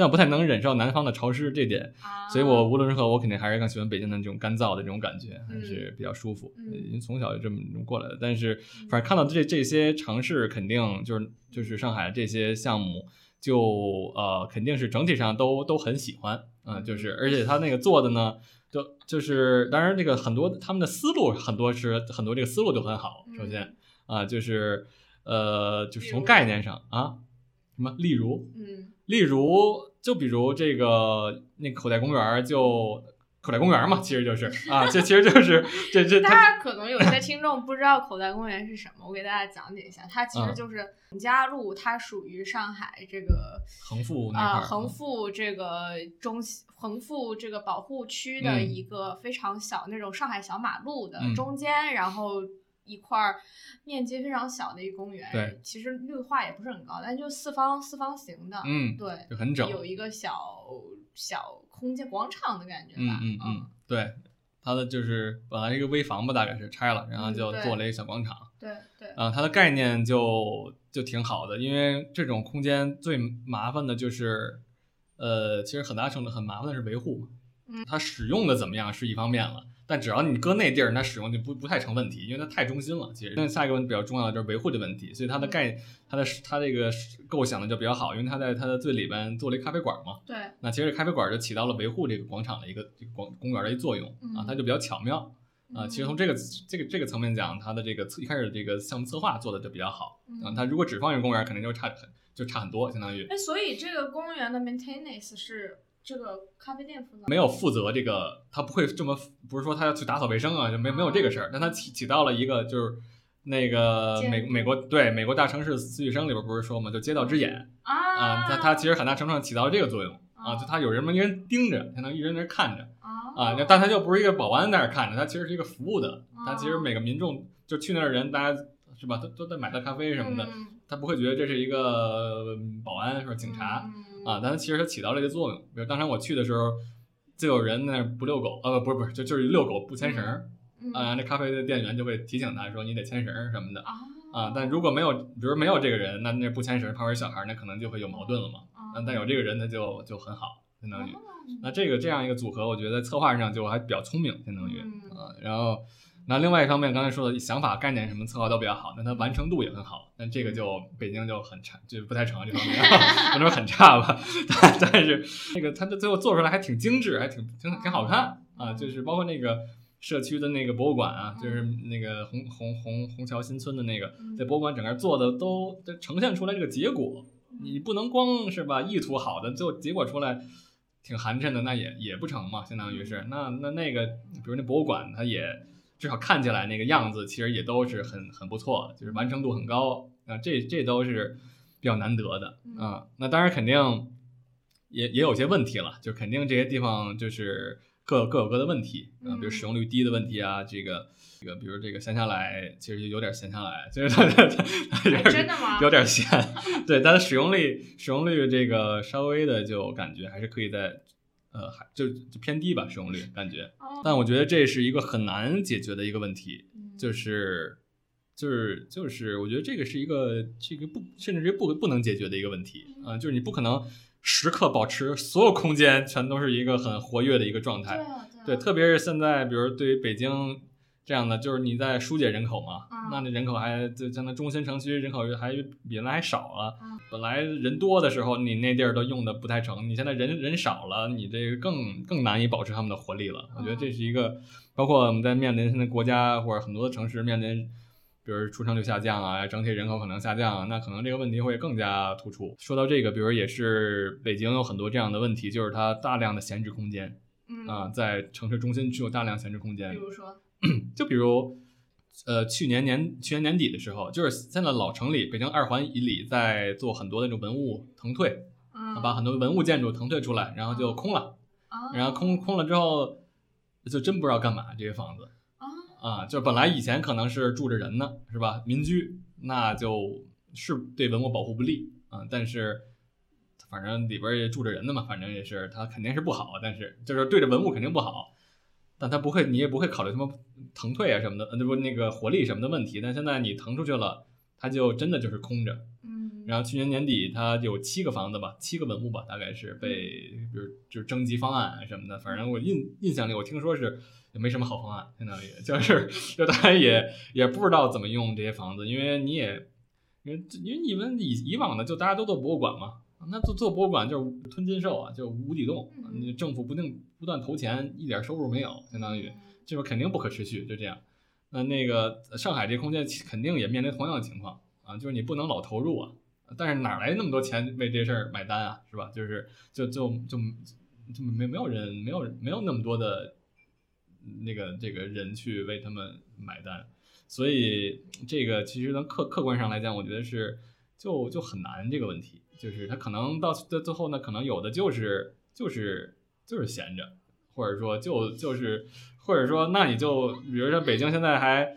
但我不太能忍受南方的潮湿这点。
啊，
所以我无论如何，我肯定还是更喜欢北京的这种干燥的这种感觉，还
嗯
是比较舒服。
嗯
因为从小就这么过来的。但是反正看到这这些城市，肯定就是就是上海这些项目，就呃肯定是整体上都都很喜欢，嗯、就是而且他那个做的呢，就就是当然这个很多他们的思路很多是很多这个思路都很好。首先啊、就是呃就是从概念上啊，什么例如
嗯
例如，就比如这个那口袋公园儿就口袋公园儿嘛，其实就是啊，这其实就是这这
大家可能有些听众不知道口袋公园是什么，我给大家讲解一下。它其实
嗯。
就是永嘉路，它属于上海这个
恒富
啊、
儿，
横幅这个中心横幅这个保护区的
嗯。
一个非常小那种上海小马路的
嗯。
中间，然后一块面积非常小的一个公园，
对，
其实绿化也不是很高，但就四方四方形的，
嗯，
对，
就很整，
有一个小小空间广场的感觉
嗯
吧，
嗯嗯，对，它的就是本来一个危房吧，大概是拆了，然后就做了一个小广场。
对对，
啊，它的概念就就挺好的，因为这种空间最麻烦的就是，呃，其实很大程度很麻烦的是维护嘛。
嗯
它使用的怎么样是一方面了，但只要你搁那地儿，它使用就不不太成问题，因为它太中心了。其实，那下一个问题比较重要的就是维护的问题，所以它的概它的它这个构想的就比较好，因为它在它的最里边做了一咖啡馆嘛。
对，
那其实咖啡馆就起到了维护这个广场的一个这个广公园的一个作用啊，
嗯
它就比较巧妙。啊，其实从
嗯
这个这个这个层面讲，它的这个一开始这个项目策划做的就比较好啊。
嗯
它如果只放一个公园，肯定就差很就差很多，相当于
哎，所以这个公园的 maintenance 是这个咖啡店负责，
没有负责这个，他不会这么不是说他要去打扫卫生啊，就没没有这个事儿，但他起起到了一个就是那个美美国对美国大城市私语生里边不是说嘛，就街道之眼啊，
啊，
它它其实很大程度上起到了这个作用啊，
哦
就他有人们一人盯着，相当于一人在那看着。啊，但他就不是一个保安在那看着，他其实是一个服务的，他其实
哦
每个民众就去那儿的人，大家是吧，都都在买他咖啡什么的，
嗯
他不会觉得这是一个嗯保安或者警察
嗯
啊，但他其实它起到了一个作用。比如当时我去的时候，就有人那儿不遛狗，呃，不是不是，就就是遛狗不牵绳儿
嗯
啊，那咖啡的店员就会提醒他说你得牵绳儿什么的
啊
啊，但如果没有，比如没有这个人，那那不牵绳儿旁边小孩儿，那可能就会有矛盾了嘛。
啊
啊，但有这个人，那就就很好，相当于。
哦
那这个这样一个组合，我觉得策划上就还比较聪明，相当于
嗯
啊。然后，那另外一方面，刚才说的想法、概念什么策划都比较好，那它完成度也很好。但这个就北京就很差，就不太成这方面，不能说很差吧。但但是那个它的最后做出来还挺精致，还挺挺挺好看啊。就是包括那个社区的那个博物馆啊，就是那个红红红虹桥新村的那个，在博物馆整个做的都都呈现出来这个结果。你不能光是吧意图好的，最后结果出来挺寒碜的，那也也不成嘛，相当于是那那那个，比如那博物馆，它也至少看起来那个样子，其实也都是很很不错的，就是完成度很高啊，这这都是比较难得的啊。那当然肯定也也有些问题了，就肯定这些地方就是各各有各的问题啊，比如使用率低的问题啊，这个这个比如这个闲下来，其实有点闲下来，就是它它它有
哎
点
真的吗？
有点闲，对，但是使用率使用率这个稍微的就感觉还是可以在，呃，还就就偏低吧，使用率感觉。
哦
但我觉得这是一个很难解决的一个问题，
嗯
就是就是就是，我觉得这个是一个这个不甚至是不不能解决的一个问题啊、就是你不可能时刻保持所有空间全都是一个很活跃的一个状态，
对
特别是现在，比如对于北京这样的，就是你在疏解人口嘛，
嗯
那你人口还就像那中心城区人口还比原来还少了。
嗯
本来人多的时候，你那地儿都用的不太成，你现在人人少了，你这个更更难以保持他们的活力了。我觉得这是一个，包括我们在面临现在国家或者很多的城市面临。比如出生率下降啊，整体人口可能下降啊，那可能这个问题会更加突出。说到这个，比如也是北京有很多这样的问题，就是它大量的闲置空间，
嗯
啊，在城市中心具有大量闲置空间
比
间。
如说
就比如，呃，去年年去年年底的时候，就是现在老城里，北京二环以里在做很多那种文物腾退，
嗯
把很多文物建筑腾退出来，然后就空了，
啊
然后空空了之后，就真不知道干嘛这些房子
啊
啊，就本来以前可能是住着人呢，是吧？民居，那就是对文物保护不利啊，但是。反正里边也住着人的嘛，反正也是，它肯定是不好，但是就是对着文物肯定不好，但他不会，你也不会考虑什么腾退啊什么的，呃，不那个活力什么的问题。但现在你腾出去了，它就真的就是空着。
嗯
然后去年年底，它有七个房子吧，七个文物吧，大概是被，比如就是征集方案什么的。反正我印印象里，我听说是也没什么好方案，相当于就是就大家也也不知道怎么用这些房子，因为你也因为因为你们以以往的就大家都做博物馆嘛，那做做博物馆就是吞金兽啊，就无底洞，你政府不定不断投钱，一点收入没有，相当于这个肯定不可持续，就这样。那那个上海这空间肯定也面临同样的情况啊，就是你不能老投入啊，但是哪来那么多钱为这事儿买单啊，是吧？就是就就就就没没有人没有没有那么多的那个这个人去为他们买单，所以这个其实从客客观上来讲，我觉得是就就很难这个问题，就是他可能到最最后呢，可能有的就是就是就是闲着，或者说就就是或者说那你就比如说北京现在还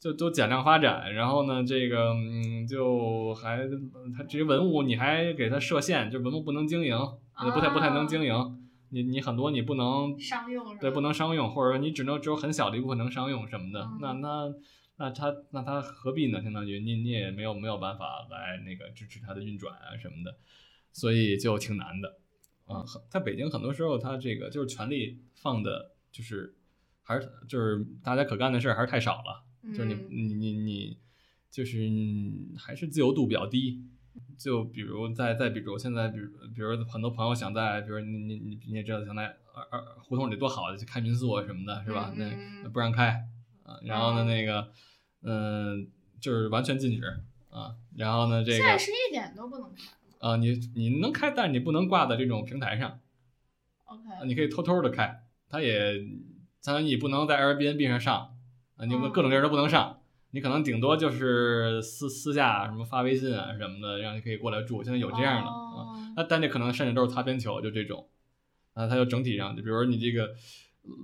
就都减量发展，然后呢，这个嗯，就还它这些文物你还给它设限，就文物不能经营，呃不太不太能经营。你你很多你不能
商用
对不能商用，或者说你只能只有很小的一部分能商用什么的，
嗯
那那那他那他何必呢？相当于你你也没有没有办法来那个支持它的运转啊什么的，所以就挺难的。啊、很在北京很多时候他这个就是权力放的，就是还是就是大家可干的事儿还是太少了。就是你
嗯
你你你，就是嗯还是自由度比较低。就比如再再比如现在，比如比如很多朋友想在，比如你你你你也知道，想在二二胡同里多好，去开民宿啊什么的，是吧？那不让开啊，然后呢
哦
那个嗯、就是完全禁止啊，然后呢这
现在
个
是一点都不能开了
啊你你能开，但是你不能挂在这种平台上
，OK，
啊你可以偷偷的开，它也相当于你不能在 Airbnb 上上，啊，你
们
各种地儿都不能上，你可能顶多就是私私下什么发微信啊什么的，让你可以过来住，现在有这样的啊，
哦。
那但这可能甚至都是擦边球，就这种，啊，它就整体上，就比如说你这个呃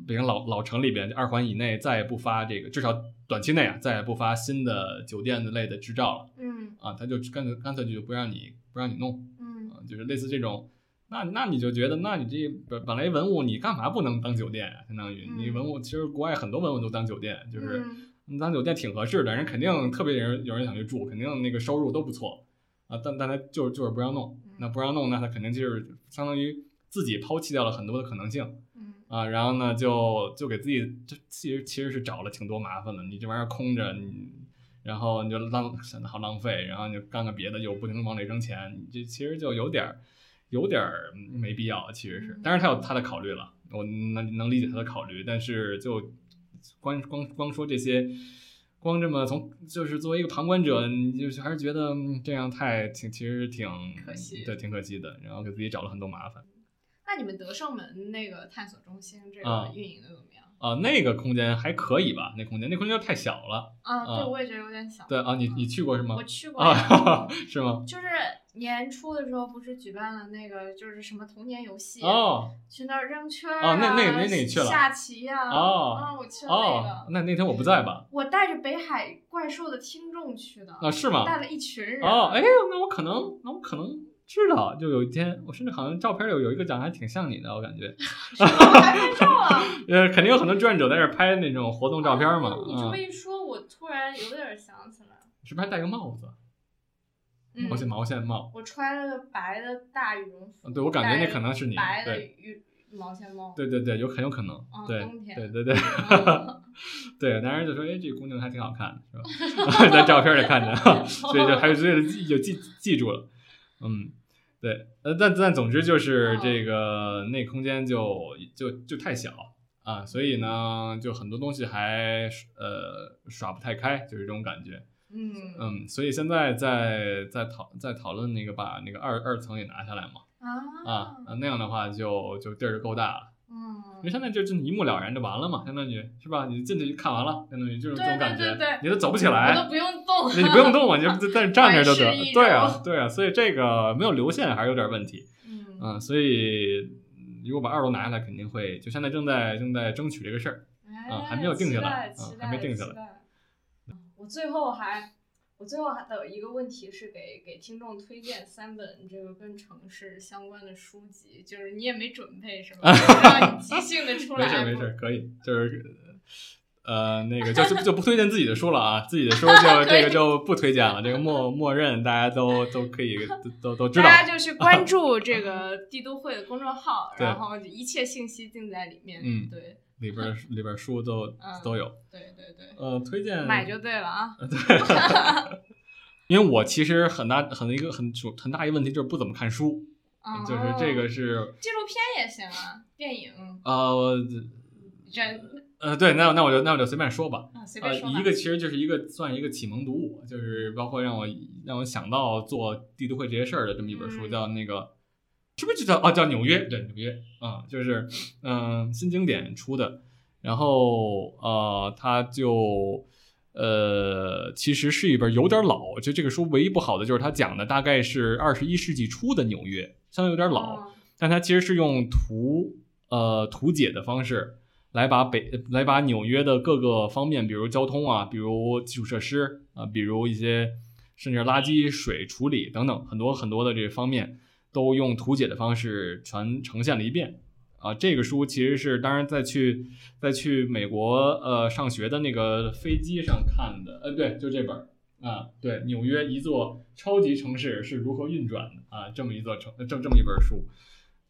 北京老老城里边二环以内再也不发这个，至少短期内啊再也不发新的酒店的类的执照了
嗯
啊，他就干脆干脆就不让你不让你弄。
嗯
啊，就是类似这种，那那你就觉得，那你这本本来文物你干嘛不能当酒店啊？相当于你
嗯
文物，其实国外很多文物都当酒店，就是
嗯
你当酒店挺合适的，人肯定特别有人有人想去住，肯定那个收入都不错啊，但但他就是就是不让弄，那不让弄，那他肯定就是相当于自己抛弃掉了很多的可能性
嗯
啊，然后呢就就给自己这其实其实是找了挺多麻烦的，你这玩意儿空着你。然后你就浪显得好浪费，然后你就干个别的，又不停地往里扔钱，你这其实就有点儿有点儿没必要，其实是
嗯。
当然他有他的考虑了，我能能理解他的考虑，但是就光光光说这些，光这么从就是作为一个旁观者，你就是还是觉得嗯这样太挺其实挺
可惜
对，挺可惜的，然后给自己找了很多麻烦。
那你们德胜门那个探索中心这
啊
个运营的怎么样？
啊、那个空间还可以吧？那空间那空间太小了。
啊，
啊
对，我也觉得有点小。
对啊，你你去过是吗
我？去过，
啊，是吗？
就是年初的时候不是举办了那个就是什么童年游戏，
哦
去那儿扔圈儿
哦那那那那你去了
下棋呀，
哦
啊，我去了那
哦
个，，
那那天我不在吧？
我带着北海怪兽的听众去的，
啊，是吗？
带了一群人，
哦，哎，那我可能，那我可能知道，就有一天，我甚至好像照片有有一个长得还挺像你的，我感觉，
拍照啊。
呃，肯定有很多志愿者在这拍那种活动照片嘛，
啊你这么
嗯，
一说，我突然有点想起来了，
是不是还戴个帽子，
嗯
毛线毛线帽？
我穿了个白的大羽绒服，
嗯对，我感觉那可能是你，
白的
对，
羽毛线帽，
对对对，有很有可能，
啊
对对对对
嗯
对，男人就说，哎，这姑娘还挺好看的，是吧？在照片里看着，所以就还是所以就记记住了，嗯。对，呃，但但总之就是
哦。
这个那空间就就就太小啊，所以呢，就很多东西还呃耍不太开，就是这种感觉。
嗯。
嗯，所以现在在在讨在讨论那个把那个二二层也拿下来嘛。啊
啊。
啊那样的话就就地儿就够大了，因为
嗯，
现在就就一目了然就完了嘛，相当于是吧？你进去看完了，相当于就是这种感觉，
对对
你都走不起
我
来，
都不用动，
你不用动啊，你就在这站着就得。对啊
周，
对啊，所以这个没有流线还是有点问题。
嗯
嗯，所以嗯如果把二楼拿下来，肯定会就现在正在正在争取这个事儿。
哎
啊还没有定下来啊还没定下来
我最后还，我最后还有一个问题是给给听众推荐三本这个跟城市相关的书籍，就是你也没准备是吧？让你即兴的出来。
没事儿没事儿，可以，就是呃那个就就就不推荐自己的书了啊，自己的书就 这个就不推荐了，这个默默认大家都都可以都都都知道。
大家就去关 注这个帝都会的公众号，然后一切信息尽在里面。
嗯
对
里边儿 里边儿书都
嗯
都有。
对对对，
呃，推荐
买就对了啊。
对因为我其实很大很一个很主很大一个问题就是不怎么看书，
嗯
就是这个是
纪录片也行啊，电影
呃
这
呃对，那那我就那我就随便说吧。
啊，随
呃，
便说吧。
一个其实就是一个算一个启蒙读物，就是包括让我让我想到做帝都会这些事儿的这么一本书，
嗯
叫那个是不是就叫啊叫纽约？对，纽约啊、就是嗯、新经典出的，然后呃它就呃其实是一本有点老，就这个书唯一不好的就是它讲的大概是二十一世纪初的纽约，相对有点老，
嗯
但它其实是用图呃图解的方式来把北来把纽约的各个方面，比如交通啊，比如基础设施啊，比如一些甚至垃圾水处理等等很多很多的这方面，都用图解的方式全呈现了一遍。啊，这个书其实是当然在去在去美国呃上学的那个飞机上看的，呃，对，就这本啊，对，纽约一座超级城市是如何运转的啊，这么一座城，这这么一本书，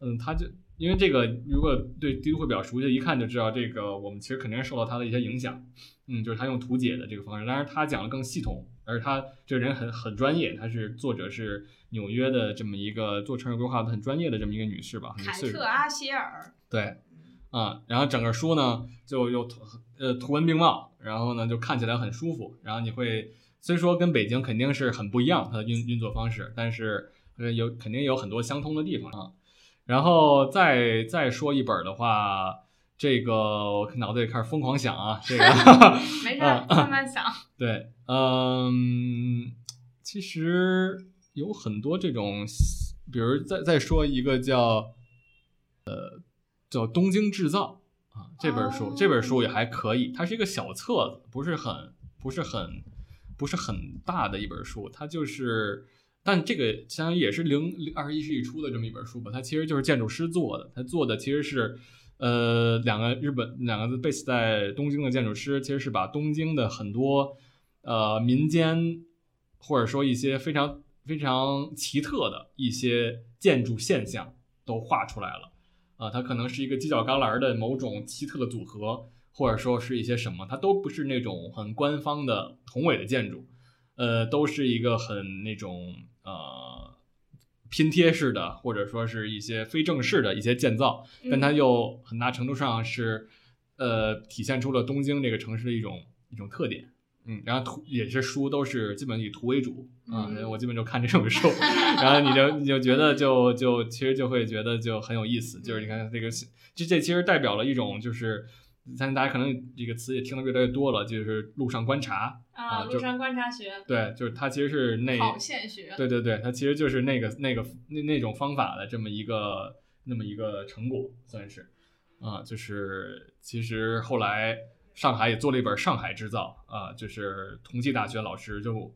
嗯，他就因为这个，如果对地图会比较熟悉，一看就知道这个我们其实肯定是受到他的一些影响，嗯，就是他用图解的这个方式，当然他讲的更系统，而他这个人很很专业，他是作者是。纽约的这么一个做城市规划的很专业的这么一个女士吧，
凯特阿歇尔。
对，啊，然后整个书呢就又图呃图文并茂，然后呢就看起来很舒服，然后你会虽说跟北京肯定是很不一样它的运运作方式，但是呃有肯定有很多相通的地方啊。然后再再说一本的话，这个我脑子里开始疯狂想啊，这个
没事，慢慢想。
对，嗯，其实。有很多这种，比如再再说一个叫，呃，叫《东京制造》啊，这本书这本书也还可以，它是一个小册子，不是很不是很不是很大的一本书，它就是，但这个相当于也是零二十一世纪初的这么一本书吧，它其实就是建筑师做的，他做的其实是，呃，两个日本两个 base 在东京的建筑师，其实是把东京的很多呃民间或者说一些非常。非常奇特的一些建筑现象都画出来了，啊，它可能是一个犄角旮旯的某种奇特的组合，或者说是一些什么，它都不是那种很官方的宏伟的建筑，呃，都是一个很那种呃拼贴式的，或者说是一些非正式的一些建造，但它又很大程度上是呃体现出了东京这个城市的一种一种特点。嗯，然后图也是书都是基本以图为主啊，我基本就看这种书，然后你就你就觉得就就其实就会觉得就很有意思，就是你看这个这这其实代表了一种就是，但大家可能这个词也听得越来越多了，就是路上观察啊，
路上观察学，
对，就是它其实是那
跑线学，
对对对，它其实就是那个那个那那种方法的这么一个那么一个成果算是啊，就是其实后来。上海也做了一本《上海制造》啊，就是同济大学老师就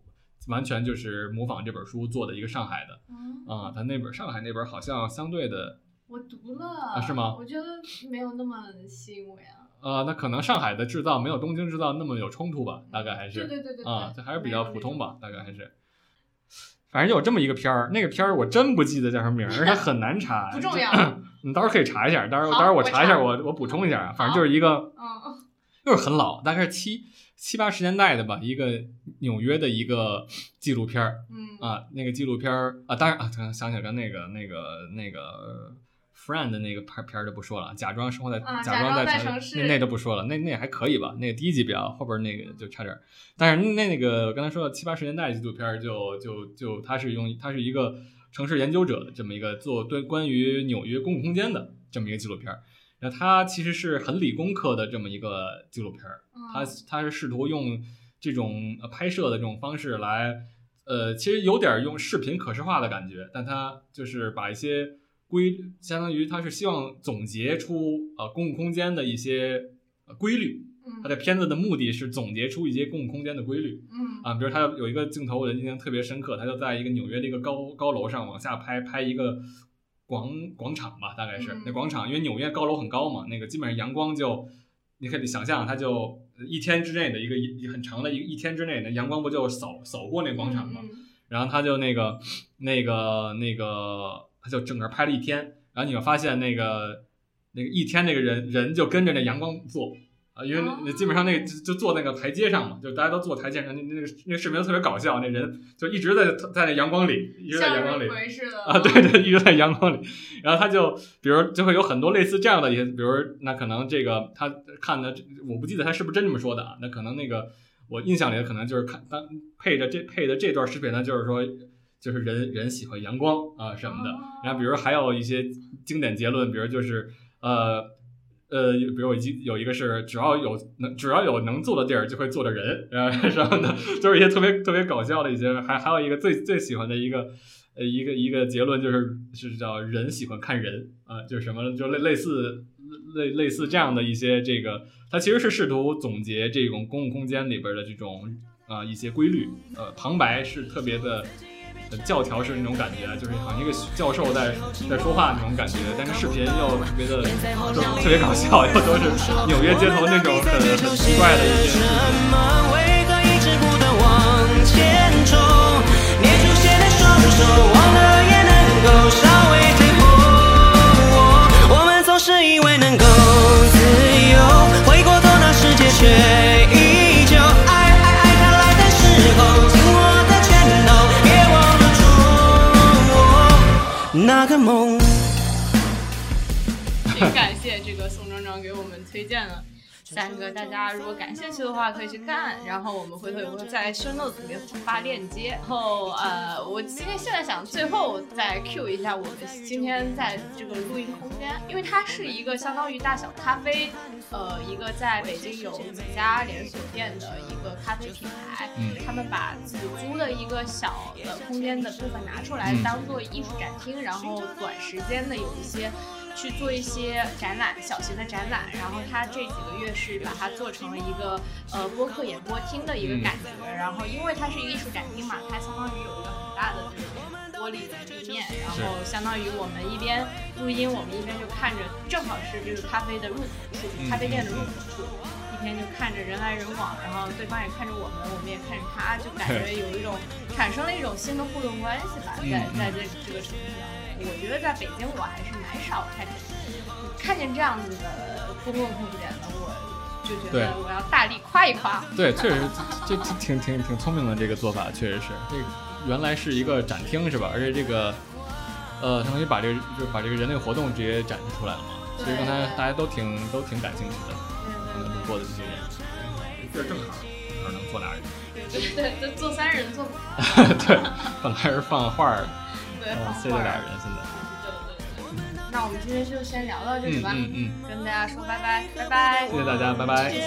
完全就是模仿这本书做的一个上海的啊，他那本上海那本好像相对的，
我读了啊，
是吗？
我觉得没有那么吸引我呀。
呃，那可能上海的制造没有东京制造那么有冲突吧，大概还是
对对对对
啊，这还是比较普通吧，大概还是。反正有这么一个片儿，那个片儿我真不记得叫什么名儿，而且很难查。
不重要，
你到时候可以查一下，到时候到时候我查一下，我我补充一下啊，反正就是一个
嗯。
又是很老，大概是七七八十年代的吧，一个纽约的一个纪录片儿，
嗯
啊，那个纪录片儿啊，当然啊，突然想起来那个那个那个 friend 的那个片片儿就不说了，假装生活在假装
在
城市，那那都不说了，那那还可以吧，那个第一集比较，后边那个就差点儿，但是那那个刚才说的七八十年代纪录片儿，就就就它是用它是一个城市研究者的这么一个做对关于纽约公共空间的这么一个纪录片儿。那它其实是很理工科的这么一个纪录片儿，它它是试图用这种拍摄的这种方式来，呃，其实有点用视频可视化的感觉，但它就是把一些规，相当于他是希望总结出呃公共空间的一些规律。他的片子的目的是总结出一些公共空间的规律。
嗯
啊，比如他有一个镜头，我的印象特别深刻，他就在一个纽约的一个高高楼上往下拍，拍一个。广广场吧，大概是那广场，因为纽约高楼很高嘛，那个基本上阳光就，你可以想象，它就一天之内的一个一很长的一一天之内，那阳光不就扫扫过那广场嘛，然后他就那个那个那个，他就整个拍了一天，然后你会发现那个那个一天那个人人就跟着那阳光做。啊，因为那基本上那个就就坐那个台阶上嘛，就大家都坐台阶上，那那个那个视频特别搞笑，那人就一直在在那阳光里，一直在阳光里啊，对对，一直在阳光里。然后他就比如就会有很多类似这样的一些，比如那可能这个他看的，我不记得他是不是真这么说的啊？那可能那个我印象里可能就是看当配着这配的这段视频呢，就是说就是人人喜欢阳光啊什么的。然后比如还有一些经典结论，比如就是呃。呃，比如我经有一个是，只要有能只要有能坐的地儿，就会坐着人，啊 什么的，就是一些特别特别搞笑的一些。还还有一个最最喜欢的一个，呃一个一个结论就是是叫人喜欢看人啊，就是什么就类类似类类似这样的一些这个，它其实是试图总结这种公共空间里边的这种啊、一些规律。呃，旁白是特别的。教条式那种感觉，就是好像一个教授在在说话那种感觉，但是视频又特别的特别搞笑，又都是纽约街头那种很很奇怪的一些
什么？为何一直
挺感谢这个宋庄庄给我们推荐了三个，大家如果感兴趣的话可以去看，然后我们回头也会在 show notes 里面发链接。然后呃，我今天现在想最后再 cue 一下我们今天在这个录音空间，因为它是一个相当于大小咖啡，呃，一个在北京有几家连锁店的一个咖啡品牌，
嗯
他们把自己租的一个小的空间的部分拿出来
嗯
当做艺术展厅，然后短时间的有一些。去做一些展览，小型的展览，然后他这几个月是把它做成了一个呃播客演播厅的一个感觉，然后因为它是一个艺术展厅嘛，它相当于有一个很大的这种玻璃的立面，然后相当于我们一边录音，我们一边就看着，正好是这个咖啡的入口处，咖啡店的入口处。一边就看着人来人往，然后对方也看着我们，我们也看着他，就感 觉有一种产生了一种新的互动关系吧，在在这这个城市当中。我觉得在北京我还是蛮少看见看见这样子的公共空间的，我就觉得我要大力夸一夸。
对，确实，这这挺挺挺聪明的这个做法，确实是。这个原来是一个展厅是吧？而且这个，呃，相当于把这个就是把这个人类活动直接展示出来了嘛。其实刚才大家都挺都挺感兴趣的，可能路过的这些人，这正好，正好能坐俩人。
对对对对，做三人坐。
对，本来是放画儿，
对，
然后
放画儿
塞着俩人，现在。
对对对。那我们今天就先聊到这里吧，
嗯嗯嗯，
跟大家说拜拜，拜拜。
谢谢大家，拜拜。
谢谢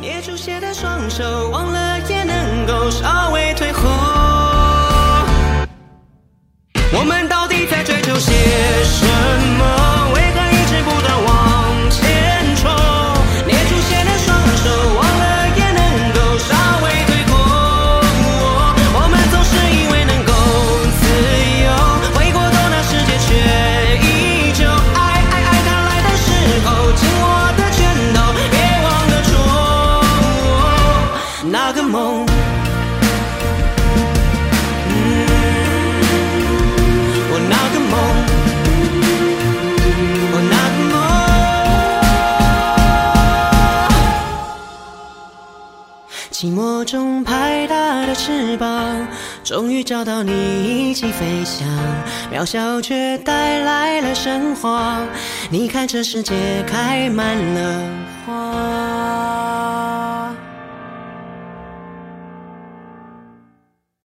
捏出血的双手，忘了也能够稍微退后。我们到底在追求些什么？中拍打的翅膀，终于找到你一起飞翔。渺小却带来了神话。你看这世界开满了花。